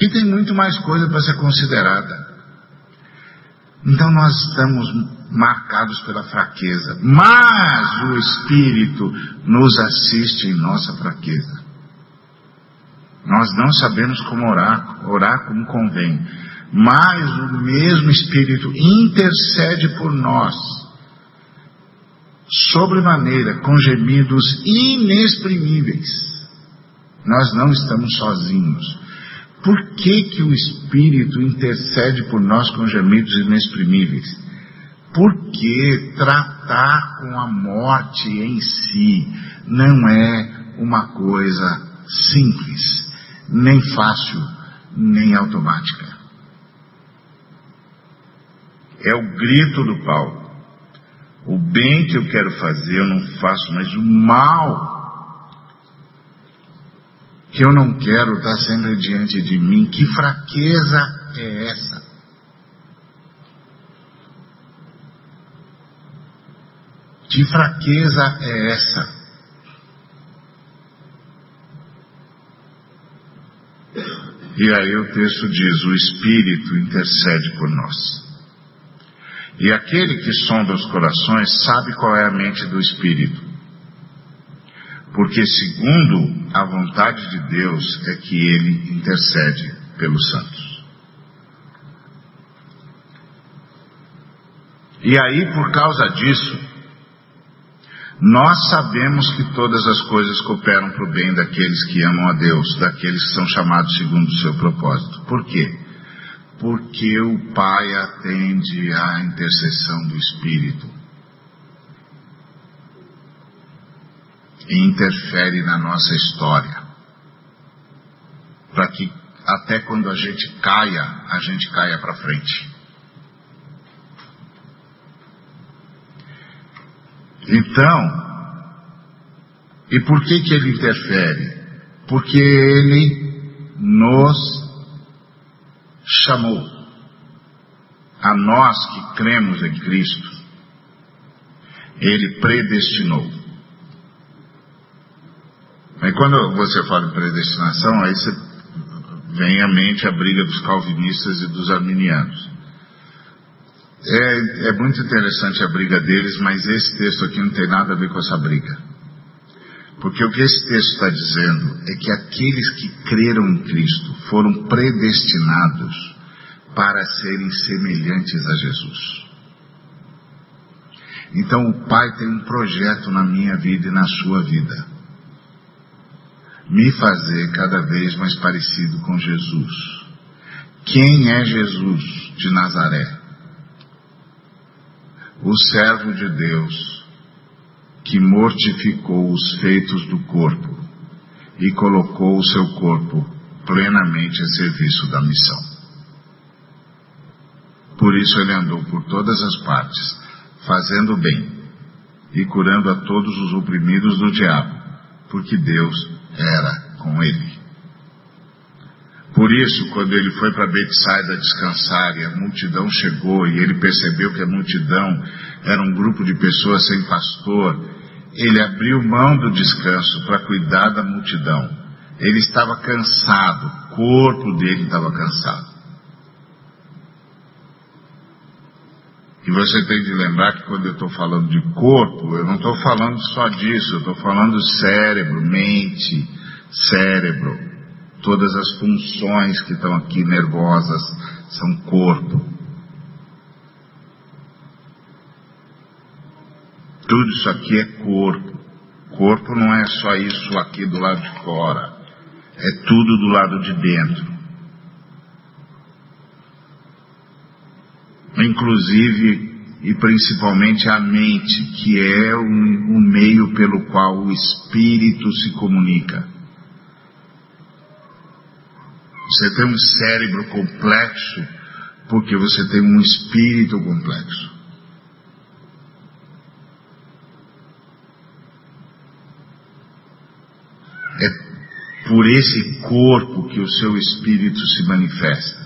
E tem muito mais coisa para ser considerada. Então nós estamos marcados pela fraqueza, mas o Espírito nos assiste em nossa fraqueza. Nós não sabemos como orar, orar como convém, mas o mesmo Espírito intercede por nós, sobremaneira, com gemidos inexprimíveis. Nós não estamos sozinhos. Por que, que o Espírito intercede por nós com gemidos inexprimíveis? Porque tratar com a morte em si não é uma coisa simples, nem fácil, nem automática. É o grito do Paulo. O bem que eu quero fazer eu não faço, mas o mal que eu não quero está sempre diante de mim. Que fraqueza é essa? Que fraqueza é essa? E aí o texto diz: o Espírito intercede por nós. E aquele que sonda os corações sabe qual é a mente do Espírito. Porque, segundo a vontade de Deus, é que ele intercede pelos santos. E aí, por causa disso, nós sabemos que todas as coisas cooperam para o bem daqueles que amam a Deus, daqueles que são chamados segundo o seu propósito. Por quê? Porque o Pai atende à intercessão do Espírito e interfere na nossa história, para que até quando a gente caia, a gente caia para frente. Então, e por que que ele interfere? Porque ele nos chamou. A nós que cremos em Cristo, ele predestinou. Aí quando você fala em predestinação, aí você vem à mente a briga dos calvinistas e dos arminianos. É, é muito interessante a briga deles, mas esse texto aqui não tem nada a ver com essa briga. Porque o que esse texto está dizendo é que aqueles que creram em Cristo foram predestinados para serem semelhantes a Jesus. Então o Pai tem um projeto na minha vida e na sua vida. Me fazer cada vez mais parecido com Jesus. Quem é Jesus de Nazaré? o servo de Deus, que mortificou os feitos do corpo e colocou o seu corpo plenamente a serviço da missão. Por isso ele andou por todas as partes, fazendo bem e curando a todos os oprimidos do diabo, porque Deus era com ele. Por isso, quando ele foi para Betsaida descansar e a multidão chegou e ele percebeu que a multidão era um grupo de pessoas sem pastor, ele abriu mão do descanso para cuidar da multidão. Ele estava cansado, o corpo dele estava cansado. E você tem de lembrar que quando eu estou falando de corpo, eu não estou falando só disso, eu estou falando cérebro, mente, cérebro. Todas as funções que estão aqui nervosas são corpo. Tudo isso aqui é corpo. Corpo não é só isso aqui do lado de fora. É tudo do lado de dentro. Inclusive e principalmente a mente, que é o, o meio pelo qual o espírito se comunica. Você tem um cérebro complexo porque você tem um espírito complexo. É por esse corpo que o seu espírito se manifesta.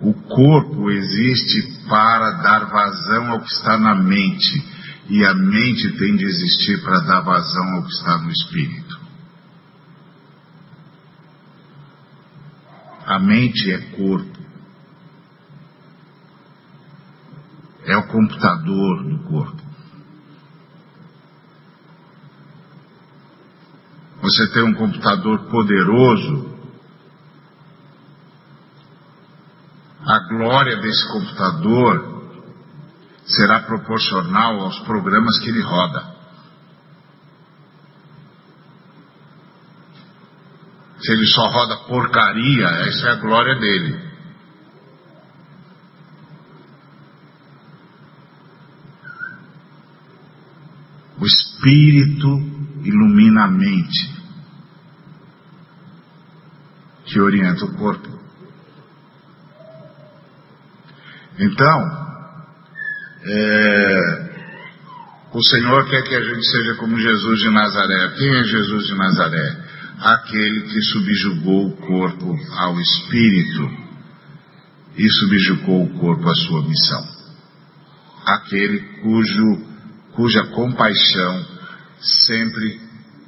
O corpo existe para dar vazão ao que está na mente, e a mente tem de existir para dar vazão ao que está no espírito. A mente é corpo. É o computador do corpo. Você tem um computador poderoso, a glória desse computador será proporcional aos programas que ele roda. Se ele só roda porcaria, essa é a glória dele. O Espírito ilumina a mente, que orienta o corpo. Então, é, o Senhor quer que a gente seja como Jesus de Nazaré. Quem é Jesus de Nazaré? Aquele que subjugou o corpo ao Espírito e subjugou o corpo à sua missão. Aquele cujo, cuja compaixão sempre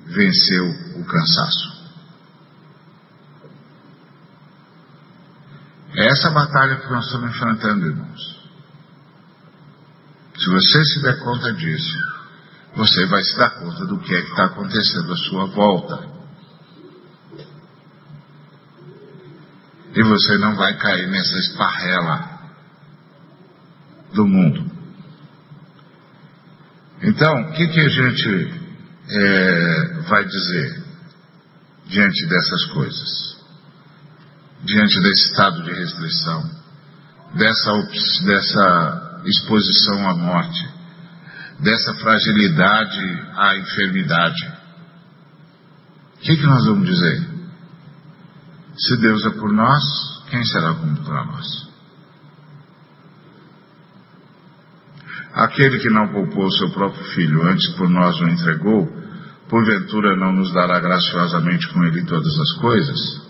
venceu o cansaço. É essa batalha que nós estamos enfrentando, irmãos. Se você se der conta disso, você vai se dar conta do que é que está acontecendo à sua volta. E você não vai cair nessa esparrela do mundo. Então, o que, que a gente é, vai dizer diante dessas coisas? Diante desse estado de restrição, dessa, dessa exposição à morte, dessa fragilidade à enfermidade. O que, que nós vamos dizer? Se Deus é por nós, quem será contra nós? Aquele que não poupou seu próprio filho, antes por nós o entregou, porventura não nos dará graciosamente com ele todas as coisas?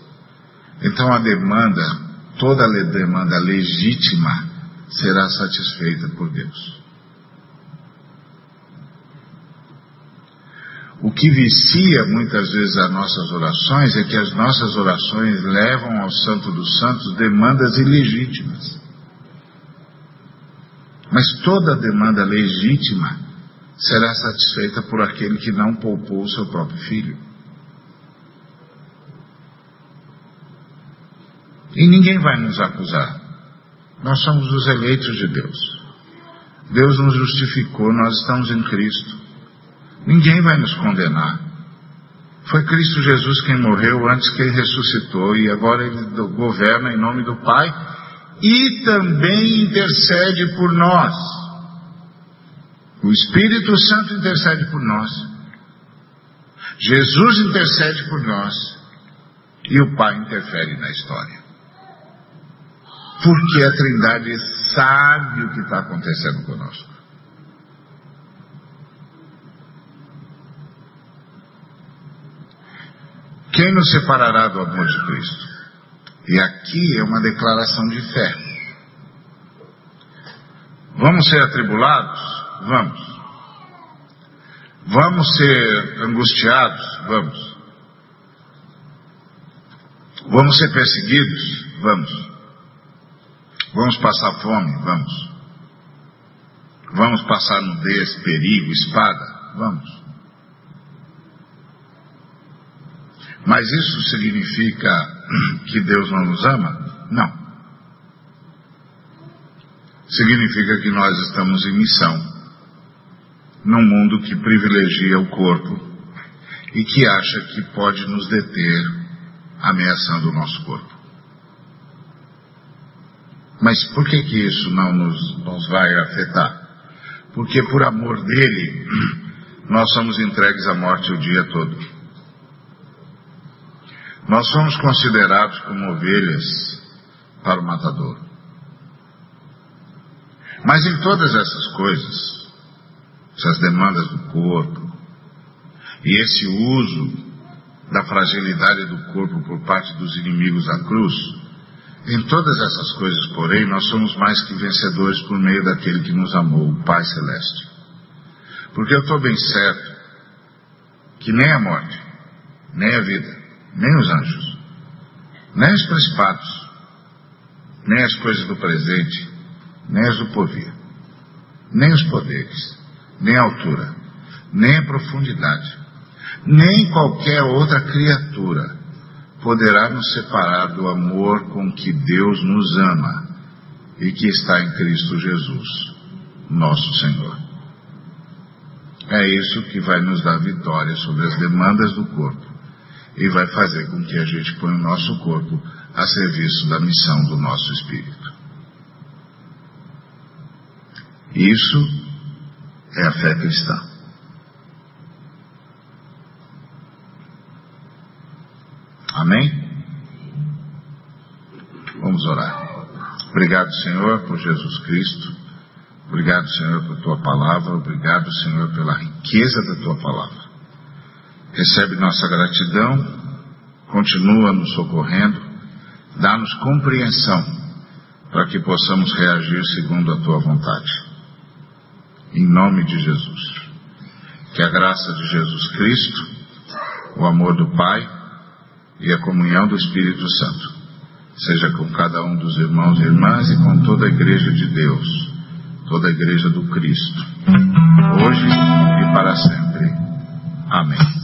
Então a demanda, toda a demanda legítima, será satisfeita por Deus. O que vicia muitas vezes as nossas orações é que as nossas orações levam ao Santo dos Santos demandas ilegítimas. Mas toda demanda legítima será satisfeita por aquele que não poupou o seu próprio filho. E ninguém vai nos acusar. Nós somos os eleitos de Deus. Deus nos justificou, nós estamos em Cristo. Ninguém vai nos condenar. Foi Cristo Jesus quem morreu antes que ele ressuscitou e agora ele governa em nome do Pai e também intercede por nós. O Espírito Santo intercede por nós. Jesus intercede por nós. E o Pai interfere na história. Porque a Trindade sabe o que está acontecendo conosco. Quem nos separará do amor de Cristo? E aqui é uma declaração de fé. Vamos ser atribulados? Vamos. Vamos ser angustiados? Vamos. Vamos ser perseguidos? Vamos. Vamos passar fome? Vamos. Vamos passar nudez, perigo, espada? Vamos. Mas isso significa que Deus não nos ama? Não. Significa que nós estamos em missão num mundo que privilegia o corpo e que acha que pode nos deter ameaçando o nosso corpo. Mas por que que isso não nos, nos vai afetar? Porque por amor dele, nós somos entregues à morte o dia todo. Nós somos considerados como ovelhas para o matador. Mas em todas essas coisas, essas demandas do corpo, e esse uso da fragilidade do corpo por parte dos inimigos da cruz, em todas essas coisas, porém, nós somos mais que vencedores por meio daquele que nos amou, o Pai Celeste. Porque eu estou bem certo que nem a morte, nem a vida, nem os anjos, nem os principados, nem as coisas do presente, nem as do porvir, nem os poderes, nem a altura, nem a profundidade, nem qualquer outra criatura poderá nos separar do amor com que Deus nos ama e que está em Cristo Jesus, nosso Senhor. É isso que vai nos dar vitória sobre as demandas do corpo e vai fazer com que a gente ponha o nosso corpo a serviço da missão do nosso espírito. Isso é a fé cristã. Vamos orar. Obrigado, Senhor, por Jesus Cristo. Obrigado, Senhor, por tua palavra. Obrigado, Senhor, pela riqueza da tua palavra. Recebe nossa gratidão, continua nos socorrendo, dá-nos compreensão para que possamos reagir segundo a tua vontade. Em nome de Jesus. Que a graça de Jesus Cristo, o amor do Pai e a comunhão do Espírito Santo seja com cada um dos irmãos e irmãs e com toda a igreja de Deus, toda a igreja do Cristo, hoje e para sempre. Amém.